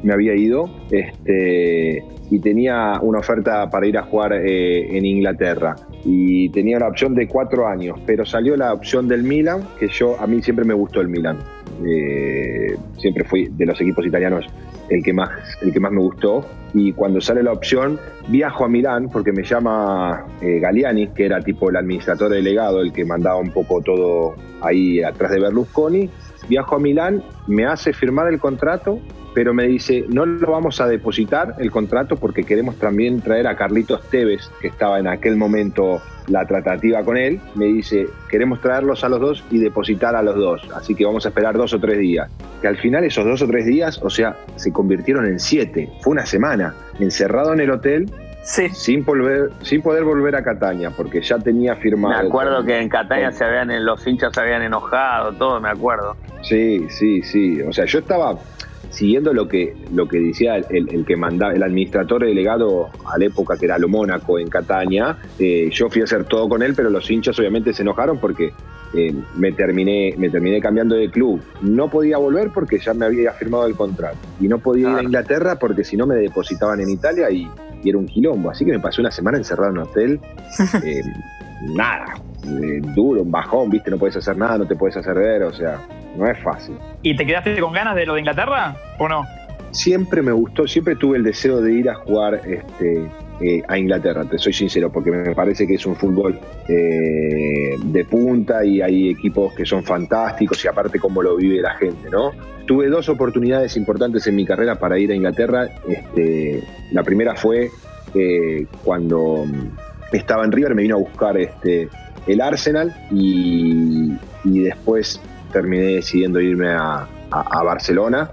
me había ido este, y tenía una oferta para ir a jugar eh, en Inglaterra. Y tenía la opción de cuatro años, pero salió la opción del Milan, que yo, a mí siempre me gustó el Milan. Eh, siempre fui de los equipos italianos el que más, el que más me gustó. Y cuando sale la opción, viajo a Milán porque me llama eh, Galiani, que era tipo el administrador delegado, el que mandaba un poco todo ahí atrás de Berlusconi. Viajo a Milán, me hace firmar el contrato pero me dice, no lo vamos a depositar el contrato porque queremos también traer a Carlitos Tevez, que estaba en aquel momento la tratativa con él. Me dice, queremos traerlos a los dos y depositar a los dos, así que vamos a esperar dos o tres días. Que al final esos dos o tres días, o sea, se convirtieron en siete. Fue una semana encerrado en el hotel Sí. Sin, volver, sin poder volver a Cataña, porque ya tenía firmado. Me acuerdo que en Cataña se habían, los hinchas se habían enojado, todo, me acuerdo. Sí, sí, sí. O sea, yo estaba, siguiendo lo que, lo que decía el, que mandaba, el administrador delegado a la época que era lo Mónaco en Catania, eh, yo fui a hacer todo con él, pero los hinchas obviamente se enojaron porque eh, me, terminé, me terminé cambiando de club. No podía volver porque ya me había firmado el contrato. Y no podía ir a Inglaterra porque si no me depositaban en Italia y, era un quilombo. Así que me pasé una semana encerrado en un hotel. Eh, nada, eh, duro, un bajón, viste, no puedes hacer nada, no te puedes hacer ver, o sea, no es fácil. ¿Y te quedaste con ganas de lo de Inglaterra o no? Siempre me gustó, siempre tuve el deseo de ir a jugar este, eh, a Inglaterra, te soy sincero, porque me parece que es un fútbol eh, de punta y hay equipos que son fantásticos y aparte cómo lo vive la gente, ¿no? Tuve dos oportunidades importantes en mi carrera para ir a Inglaterra. Este, la primera fue eh, cuando estaba en River, me vino a buscar este, el Arsenal y, después terminé decidiendo irme a, Barcelona.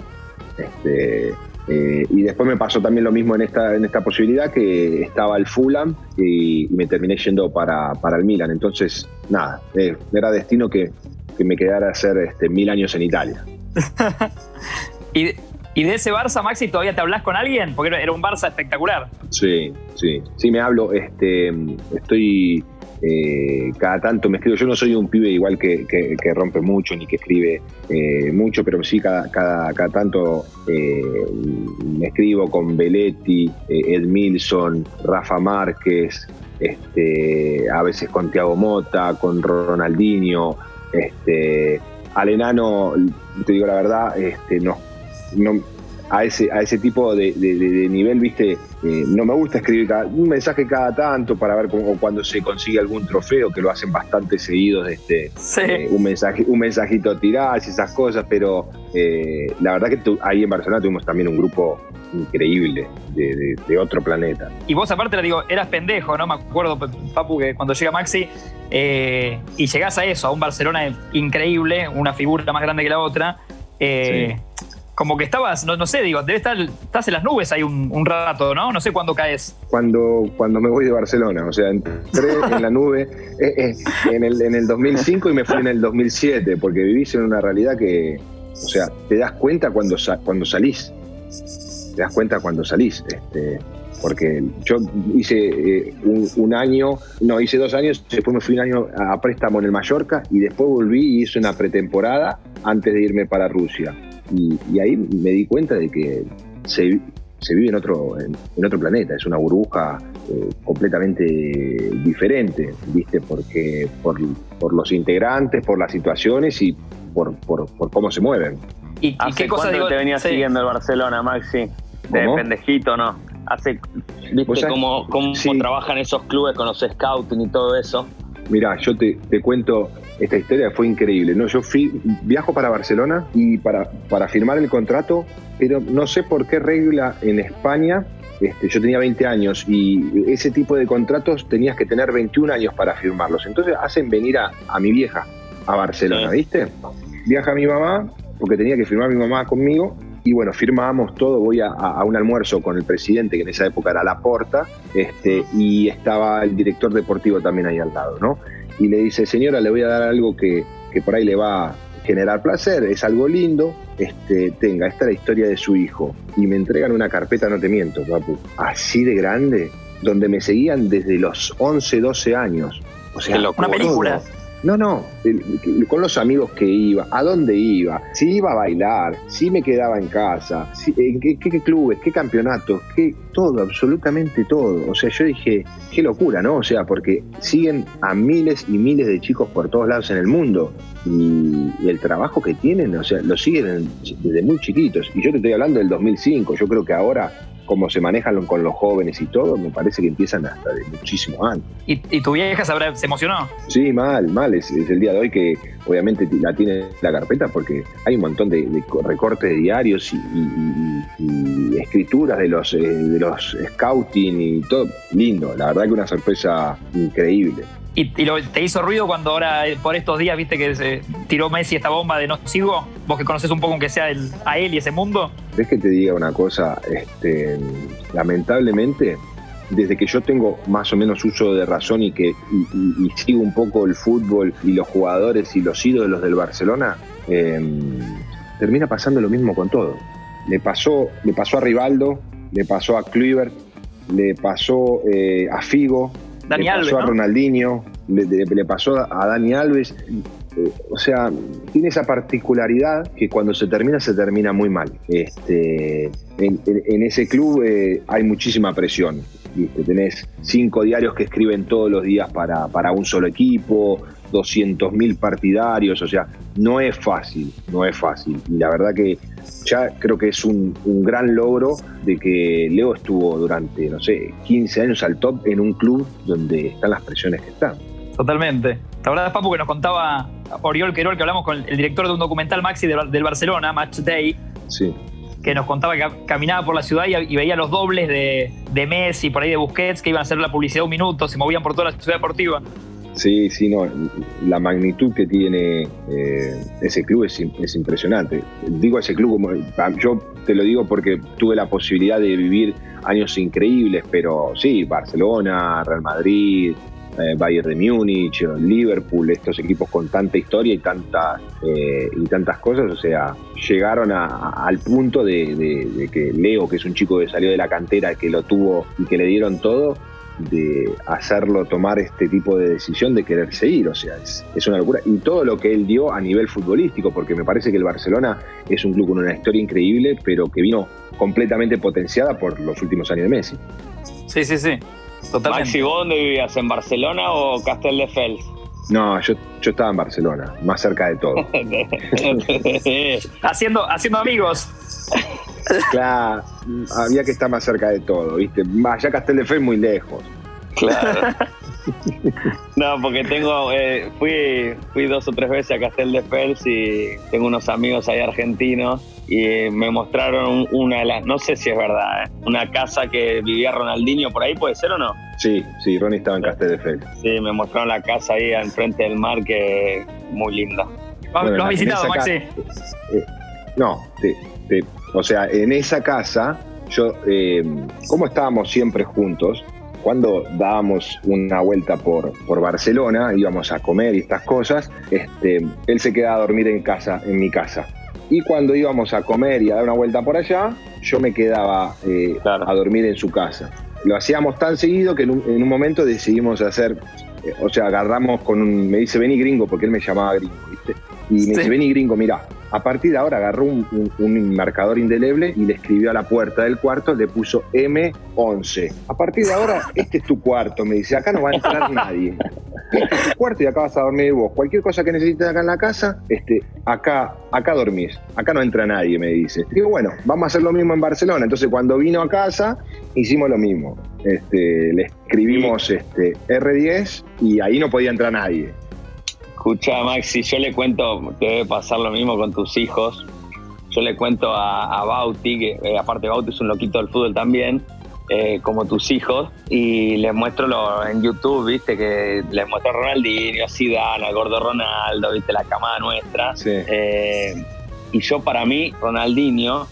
Este, eh, y después me pasó también lo mismo en esta, en esta posibilidad, que estaba el Fulham y, me terminé yendo para, el Milan. Entonces, nada, eh, era destino que, me quedara a hacer este, mil años en Italia. ¿Y, ¿Y, de ese Barça, Maxi, todavía te hablas con alguien? Porque era un Barça espectacular. Sí, sí, sí, me hablo. Este, estoy eh, cada tanto me escribo, yo no soy un pibe igual que, rompe mucho ni que escribe eh, mucho, pero sí cada, cada, tanto eh, me escribo con Belletti, Ed Milson, Rafa Márquez, este, a veces con Tiago Mota, con Ronaldinho, este, al enano, te digo la verdad, este, no a ese, a ese tipo de, nivel, viste, eh, no me gusta escribir un mensaje cada tanto para ver cómo, cuando se consigue algún trofeo, que lo hacen bastante seguidos, este, eh, un, mensaje, un mensajito tirás y esas cosas, pero eh, la verdad que ahí en Barcelona tuvimos también un grupo increíble de, otro planeta. Y vos aparte le digo, eras pendejo, ¿no? Me acuerdo, Papu, que cuando llega Maxi y llegás a eso, a un Barcelona increíble, una figura más grande que la otra. Sí como que estabas, no, no sé, digo, debe estar, estás en las nubes ahí un, rato, ¿no? No sé cuándo caes. Cuando, cuando me voy de Barcelona, o sea, entré en la nube eh, eh, en, el, en el 2005 y me fui en el 2007, porque vivís en una realidad que, o sea, te das cuenta cuando, cuando salís. Te das cuenta cuando salís. Este, porque yo hice eh, un, año, no, hice dos años, después me fui un año a préstamo en el Mallorca y después volví y hice una pretemporada antes de irme para Rusia. Y, ahí me di cuenta de que se, vive en otro, en, otro planeta, es una burbuja eh, completamente diferente, ¿viste? Porque por, los integrantes, por las situaciones y por, cómo se mueven. ¿Y, qué cosa te venía siguiendo el Barcelona, Maxi? De pendejito, ¿no? Hace, ¿Viste cómo, cómo trabajan esos clubes con los scouting y todo eso? Mira, yo te, cuento esta historia, fue increíble. ¿no? Yo fui, viajo para Barcelona y para, para firmar el contrato, pero no sé por qué regla en España este, yo tenía 20 años y ese tipo de contratos tenías que tener 21 años para firmarlos. Entonces hacen venir a, mi vieja a Barcelona, ¿viste? Viaja mi mamá, porque tenía que firmar mi mamá conmigo, y bueno, firmamos todo, voy a, un almuerzo con el presidente, que en esa época era Laporta, este, y estaba el director deportivo también ahí al lado, ¿no? Y le dice, señora, le voy a dar algo que, por ahí le va a generar placer, es algo lindo, este, tenga, esta es la historia de su hijo. Y me entregan una carpeta, no te miento, papu, así de grande, donde me seguían desde los 11, 12 años. O sea, una película. No, no, con los amigos que iba, a dónde iba, si iba a bailar, si me quedaba en casa, en qué, clubes, qué campeonatos, qué, todo, absolutamente todo. O sea, yo dije, qué locura, ¿no? O sea, porque siguen a miles y miles de chicos por todos lados en el mundo y, el trabajo que tienen, o sea, lo siguen desde muy chiquitos. Y yo te estoy hablando del 2005, yo creo que ahora cómo se manejan con los jóvenes y todo, me parece que empiezan hasta de muchísimo antes. ¿Y, tu vieja se, emocionó? Sí, mal, mal. Es, el día de hoy que obviamente la tiene la carpeta porque hay un montón de, recortes de diarios y, escrituras de los, eh, de los scouting y todo. Lindo, la verdad que una sorpresa increíble. ¿Y, te hizo ruido cuando ahora, eh, por estos días, viste que se tiró Messi esta bomba de no sigo? Vos que conoces un poco aunque sea a él y ese mundo. ¿Ves que te diga una cosa? Este, lamentablemente, desde que yo tengo más o menos uso de razón y que sigo un poco el fútbol y los jugadores y los ídolos del Barcelona, em, termina pasando lo mismo con todo. Le pasó, le pasó a Rivaldo, le pasó a Kluivert, le pasó eh, a Figo, le pasó a Ronaldinho, le, pasó a Dani Alves. Eh, o sea, tiene esa particularidad que cuando se termina, se termina muy mal. Este, en, ese club eh, hay muchísima presión. ¿viste? Tenés cinco diarios que escriben todos los días para, para un solo equipo, 200.000 partidarios, o sea, no es fácil, no es fácil. Y la verdad que ya creo que es un, gran logro de que Leo estuvo durante, no sé, 15 años al top en un club donde están las presiones que están. Totalmente. La verdad es, Papu, que nos contaba Oriol Querol, que hablamos con el director de un documental Maxi del Barcelona, Match Day. Sí que nos contaba que caminaba por la ciudad y, veía los dobles de, de, Messi, por ahí de Busquets, que iban a hacer la publicidad un minuto, se movían por toda la ciudad deportiva. Sí, sí, no, la magnitud que tiene eh, ese club es, es, impresionante. Digo ese club como, yo te lo digo porque tuve la posibilidad de vivir años increíbles, pero sí, Barcelona, Real Madrid, eh, Bayern de Múnich, Liverpool, estos equipos con tanta historia y tantas, eh, y tantas cosas, o sea, llegaron al punto de, de, que Leo, que es un chico que salió de la cantera, que lo tuvo y que le dieron todo, de hacerlo tomar este tipo de decisión de querer seguir, o sea, es, es, una locura. Y todo lo que él dio a nivel futbolístico, porque me parece que el Barcelona es un club con una historia increíble, pero que vino completamente potenciada por los últimos años de Messi. Sí, sí, sí. Totalmente. Maxi, ¿vos dónde vivías? ¿En Barcelona o Castelldefels? No, yo, yo estaba en Barcelona, más cerca de todo. haciendo, haciendo amigos. Claro, había que estar más cerca de todo, ¿viste? Allá Castelldefels muy lejos. Claro. No, porque tengo, eh, fui, fui dos o tres veces a Castel de Fels y tengo unos amigos ahí argentinos y me mostraron una de las, no sé si es verdad, ¿eh? una casa que vivía Ronaldinho por ahí, ¿puede ser o no? Sí, sí, Ronnie estaba en Castel de Fels. Sí, me mostraron la casa ahí enfrente del mar que es muy linda. ¿Lo has visitado, Maxi? Eh, no, sí, o sea, en esa casa, yo, como estábamos siempre juntos, cuando dábamos una vuelta por, por Barcelona, íbamos a comer y estas cosas, este, él se quedaba a dormir en casa, en mi casa. Y cuando íbamos a comer y a dar una vuelta por allá, yo me quedaba eh, a dormir en su casa. Lo hacíamos tan seguido que en un, momento decidimos hacer, eh, o sea, agarramos con un, me dice, vení gringo, porque él me llamaba gringo, ¿viste? Y me dice, vení gringo, mira, a partir de ahora agarró un, marcador indeleble y le escribió a la puerta del cuarto, le puso M11. A partir de ahora, este es tu cuarto, me dice, acá no va a entrar nadie. Este es tu cuarto y acá vas a dormir vos. Cualquier cosa que necesites acá en la casa, este, acá, acá dormís. Acá no entra nadie, me dice. Digo, bueno, vamos a hacer lo mismo en Barcelona. Entonces, cuando vino a casa, hicimos lo mismo. Este, le escribimos este, R10 y ahí no podía entrar nadie. Escucha, Maxi, yo le cuento, te debe pasar lo mismo con tus hijos. Yo le cuento a, Bauti, que eh, aparte Bauti es un loquito del fútbol también, eh, como tus hijos, y les muestro lo, en YouTube, viste, que les muestro a Ronaldinho, a Zidane, al gordo Ronaldo, viste, la camada nuestra. Eh, y yo para mí, Ronaldinho,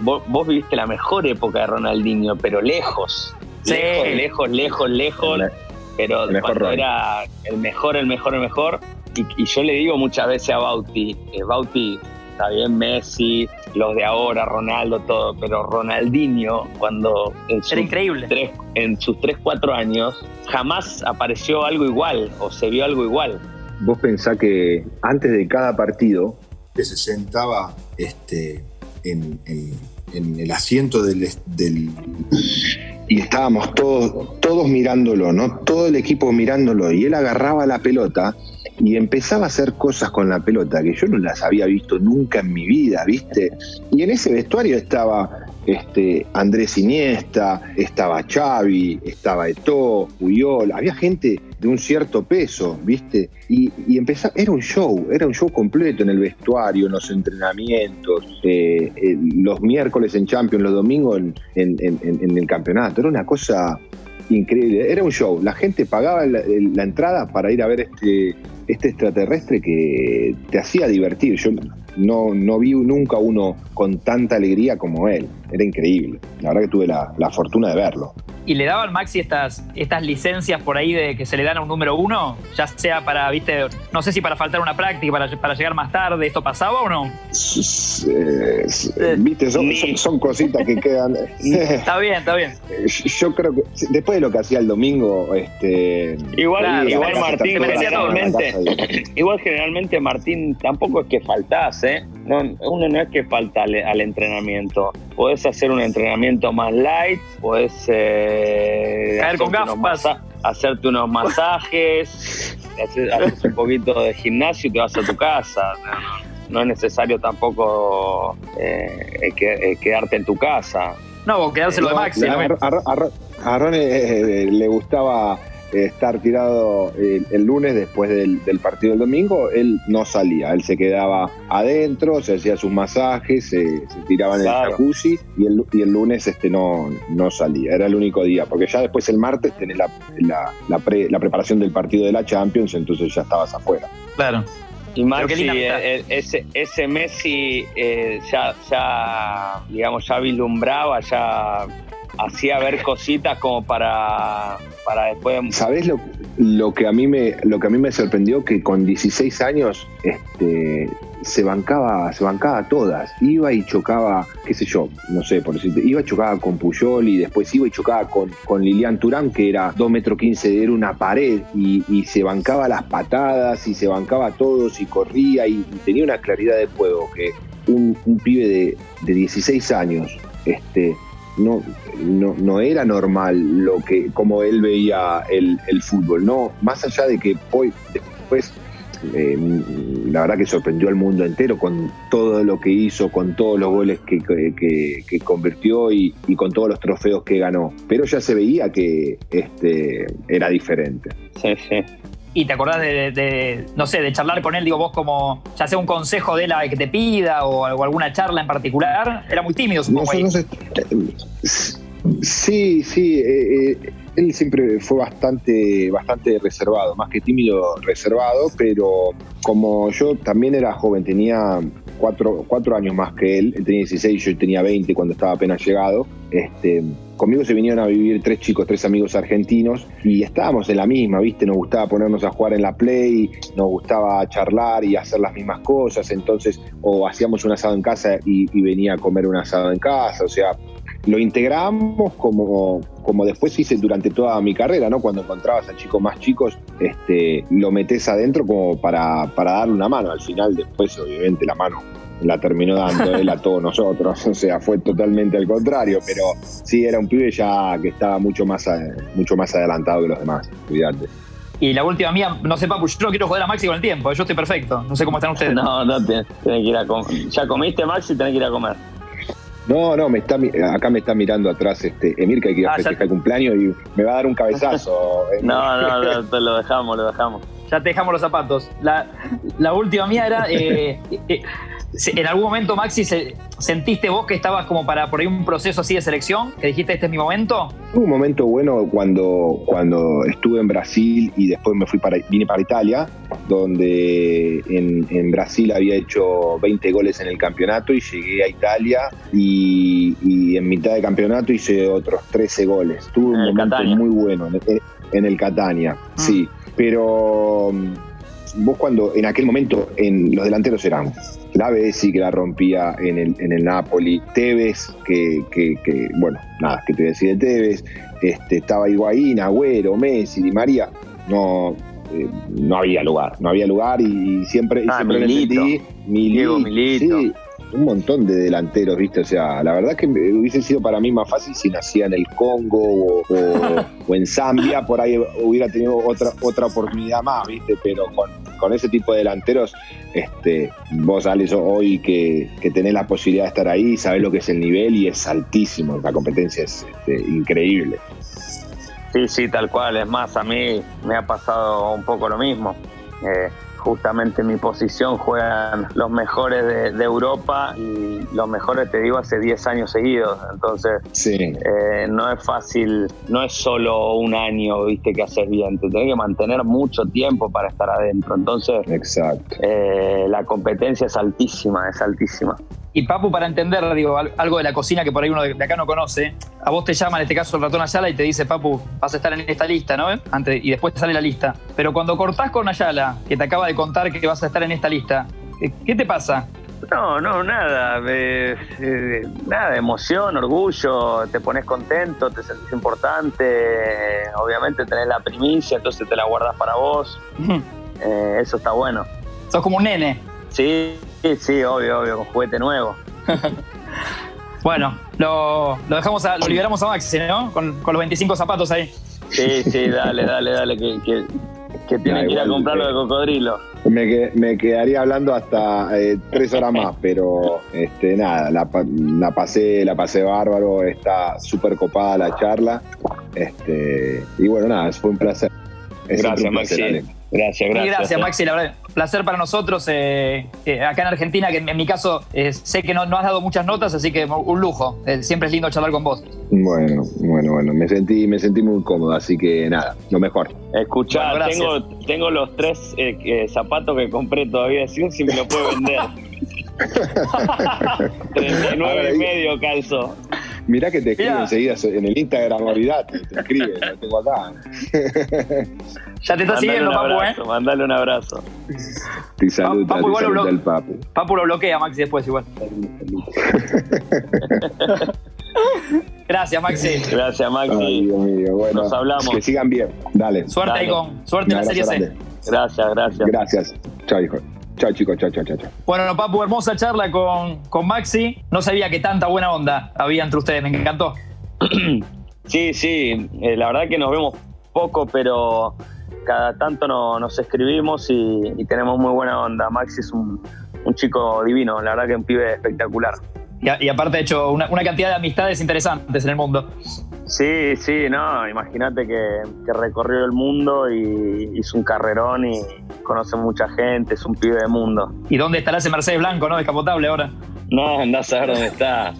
vos, viviste la mejor época de Ronaldinho, pero lejos. Lejos, lejos, lejos, lejos. pero cuando era el mejor, el mejor, el mejor y, yo le digo muchas veces a Bauti, eh, Bauti, está bien Messi, los de ahora, Ronaldo, todo, pero Ronaldinho, cuando en sus, increíble. Tres, en sus 3, 4 años, jamás apareció algo igual o se vio algo igual. Vos pensás que antes de cada partido... Que se sentaba este, en, el asiento del, del, y estábamos todos, todos mirándolo, ¿no? Todo el equipo mirándolo. Y él agarraba la pelota y empezaba a hacer cosas con la pelota que yo no las había visto nunca en mi vida, ¿viste? Y en ese vestuario estaba este, Andrés Iniesta, estaba Xavi, estaba Eto, Puyol, había gente de un cierto peso, ¿viste? Y, y empezaba, era un show, era un show completo en el vestuario, en los entrenamientos, eh, los miércoles en Champions, los domingos en, en, el campeonato, era una cosa increíble, era un show, la gente pagaba la entrada para ir a ver este este extraterrestre que te hacía divertir. Yo no, no vi nunca uno con tanta alegría como él. Era increíble. La verdad que tuve la, la fortuna de verlo y le daban Maxi estas, estas licencias por ahí de que se le dan a un número uno, ya sea para, viste, no sé si para faltar una práctica, para, para llegar más tarde, ¿esto pasaba o no? viste, son, cositas que quedan. está bien, está bien. Yo creo que después de lo que hacía el domingo, este. Igual, igual Martín, generalmente, igual generalmente Martín tampoco es que faltase, ¿eh? no, uno no es que falta al, entrenamiento. Podés hacer un entrenamiento más light, podés eh, caer con gafas, hacerte unos masajes, haces, un poquito de gimnasio y te vas a tu casa. No, es necesario tampoco eh, eh, quedarte en tu casa. No, o quedarse lo de Maxi. A, Ron le gustaba estar tirado el, lunes después del, partido del domingo, él no salía, él se quedaba adentro, se hacía sus masajes, se, tiraba en el jacuzzi y el, y el lunes este no, no salía, era el único día, porque ya después el martes tenés la, la, preparación del partido de la Champions, entonces ya estabas afuera. Claro. Y Maxi, eh, ese, ese Messi eh, ya, ya, digamos, ya vislumbraba, ya hacía ver cositas como para, para después. ¿Sabés lo, lo, que a mí me, lo que a mí me sorprendió? Que con 16 años este, se bancaba, se bancaba todas. Iba y chocaba, qué sé yo, no sé por decirte, iba y chocaba con Puyol y después iba y chocaba con, con Lilian Turán, que era 2 metros 15, era una pared, y, se bancaba las patadas y se bancaba todos y corría y, tenía una claridad de juego que un, un pibe de, de 16 años este, no, no, no, era normal lo que, como él veía el, fútbol, no, más allá de que hoy, después, eh, la verdad que sorprendió al mundo entero con todo lo que hizo, con todos los goles que, que, convirtió y, y, con todos los trofeos que ganó. Pero ya se veía que este, era diferente. Sí, sí y te acordás de, no sé, de charlar con él, digo, vos como, ya sea un consejo de él que te pida o, alguna charla en particular, era muy tímido, supongo. sí, sí, eh, eh, él siempre fue bastante, bastante reservado, más que tímido, reservado, pero como yo también era joven, tenía cuatro, cuatro años más que él, él tenía 16, yo tenía 20 cuando estaba apenas llegado, este Conmigo se vinieron a vivir tres chicos, tres amigos argentinos y estábamos en la misma, ¿viste? Nos gustaba ponernos a jugar en la Play, nos gustaba charlar y hacer las mismas cosas, entonces, o hacíamos un asado en casa y, venía a comer un asado en casa, o sea, lo integramos como, como después hice durante toda mi carrera, ¿no? Cuando encontrabas a chicos más chicos, este, lo metes adentro como para, para darle una mano. Al final, después, obviamente, la mano la terminó dando él a todos nosotros, o sea, fue totalmente al contrario, pero sí era un pibe ya que estaba mucho más, mucho más adelantado que los demás, cuídate. Y la última mía, no sé, Papu, yo no quiero joder a Maxi con el tiempo, yo estoy perfecto, no sé cómo están ustedes. No, no, tenés, que ir a comer. Ya comiste, Maxi, tenés que ir a comer. No, no, me está, acá me está mirando atrás este Emir que hay que ir a ah, festejar el cumpleaños y me va a dar un cabezazo. no, no, no, lo dejamos, lo dejamos. Ya te dejamos los zapatos. La, la última mía era, eh, ¿En algún momento, Maxi, sentiste vos que estabas como para por ahí un proceso así de selección? ¿Que dijiste este es mi momento? Hubo un momento bueno cuando, cuando estuve en Brasil y después me fui para, vine para Italia, donde en, Brasil había hecho 20 goles en el campeonato y llegué a Italia y, en mitad de campeonato hice otros 13 goles. Tuve un momento muy bueno en el, Catania, mm. sí. Pero vos cuando en aquel momento en los delanteros eran la Bessi que la rompía en el, en el Napoli, Tevez, que, que, bueno, nada, que te decía de Tevez, este, estaba Higuaín, Agüero, Messi, Di María, no, eh, no había lugar, no había lugar y siempre, ah, siempre Milito, Diego Milito. Sí, un montón de delanteros, ¿viste? O sea, la verdad que hubiese sido para mí más fácil si nacía en el Congo o, en Zambia, por ahí hubiera tenido otra, otra oportunidad más, ¿viste? Pero con, con ese tipo de delanteros, este, vos, Alex, hoy que, que, tenés la posibilidad de estar ahí, sabés lo que es el nivel y es altísimo, la competencia es este, increíble. Sí, sí, tal cual. Es más, a mí me ha pasado un poco lo mismo. Eh, justamente en mi posición juegan los mejores de, Europa y los mejores, te digo, hace 10 años seguidos. Entonces, eh, no es fácil, no es solo un año, viste, que haces bien, te tenés que mantener mucho tiempo para estar adentro. Entonces, Exacto. Eh, la competencia es altísima, es altísima. Y Papu, para entender, digo, algo de la cocina que por ahí uno de acá no conoce, a vos te llama en este caso el ratón Ayala y te dice, Papu, vas a estar en esta lista, ¿no? Antes, y después te sale la lista. Pero cuando cortás con Ayala, que te acaba de contar que vas a estar en esta lista, ¿qué te pasa? No, no, nada. Eh, nada, emoción, orgullo, te pones contento, te sentís importante. obviamente tenés la primicia, entonces te la guardas para vos. Eh, eso está bueno. Sos como un nene. Sí, sí, obvio, obvio, con juguete nuevo. bueno, lo, dejamos lo liberamos a Maxi, ¿no? Con, los 25 zapatos ahí. Sí, sí, dale, dale, dale, que, que, tiene que ir a comprarlo de cocodrilo. Me, me, quedaría hablando hasta eh, tres horas más, pero este, nada, la, la, pasé, la pasé bárbaro, está súper copada la charla. Este, y bueno, nada, fue un placer. gracias, Maxi. Gracias, gracias. gracias, Maxi. La verdad, placer para nosotros eh, eh, acá en Argentina, que en, mi caso sé que no, has dado muchas notas, así que un lujo. siempre es lindo charlar con vos. Bueno, bueno, bueno. Me sentí, me sentí muy cómodo, así que nada, lo mejor. Escuchá, tengo, tengo los tres zapatos que compré todavía, si me lo puede vender. 39 y medio calzo. Mirá que te escribe enseguida en el Instagram, olvidate, te escribe, lo tengo acá. Ya te está siguiendo, Papu, ¿eh? Mandale un abrazo. Te saluda, Papu, te saluda el Papu. Papu lo bloquea, Maxi, después igual. Gracias, Maxi. Gracias, Maxi. Bueno, Nos hablamos. Que sigan bien. Dale. Suerte ahí con. Suerte en la serie C. Gracias, gracias. Gracias. Chao, hijo. Chao, chicos, chao, chao, chao. Bueno, Papu, hermosa charla con, con Maxi. No sabía que tanta buena onda había entre ustedes, me encantó. Sí, sí, eh, la verdad que nos vemos poco, pero cada tanto nos escribimos y, tenemos muy buena onda. Maxi es un, chico divino, la verdad que un pibe espectacular. Y, aparte ha hecho una, cantidad de amistades interesantes en el mundo. Sí, sí, no, imagínate que, recorrió el mundo y hizo un carrerón y conoce mucha gente, es un pibe de mundo. ¿Y dónde estará ese Mercedes Blanco, no? Descapotable ahora. No, andás a ver dónde está.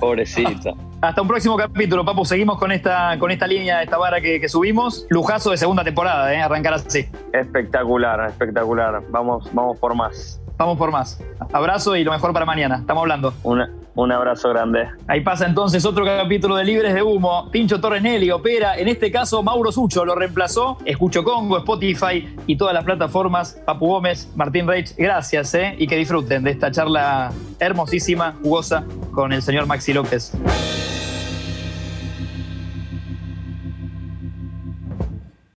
Pobrecito. Hasta un próximo capítulo, Papu. Seguimos con esta, con esta línea, esta vara que, subimos. Lujazo de segunda temporada, ¿eh? Arrancar así. Espectacular, espectacular. Vamos, vamos por más. Vamos por más. Abrazo y lo mejor para mañana. Estamos hablando. un abrazo grande. Ahí pasa entonces otro capítulo de Libres de Humo. Pincho Torrenelli opera, en este caso Mauro Sucho lo reemplazó. Escucho Congo, Spotify y todas las plataformas. Papu Gómez, Martín Reich, gracias, ¿eh? Y que disfruten de esta charla hermosísima, jugosa, con el señor Maxi López.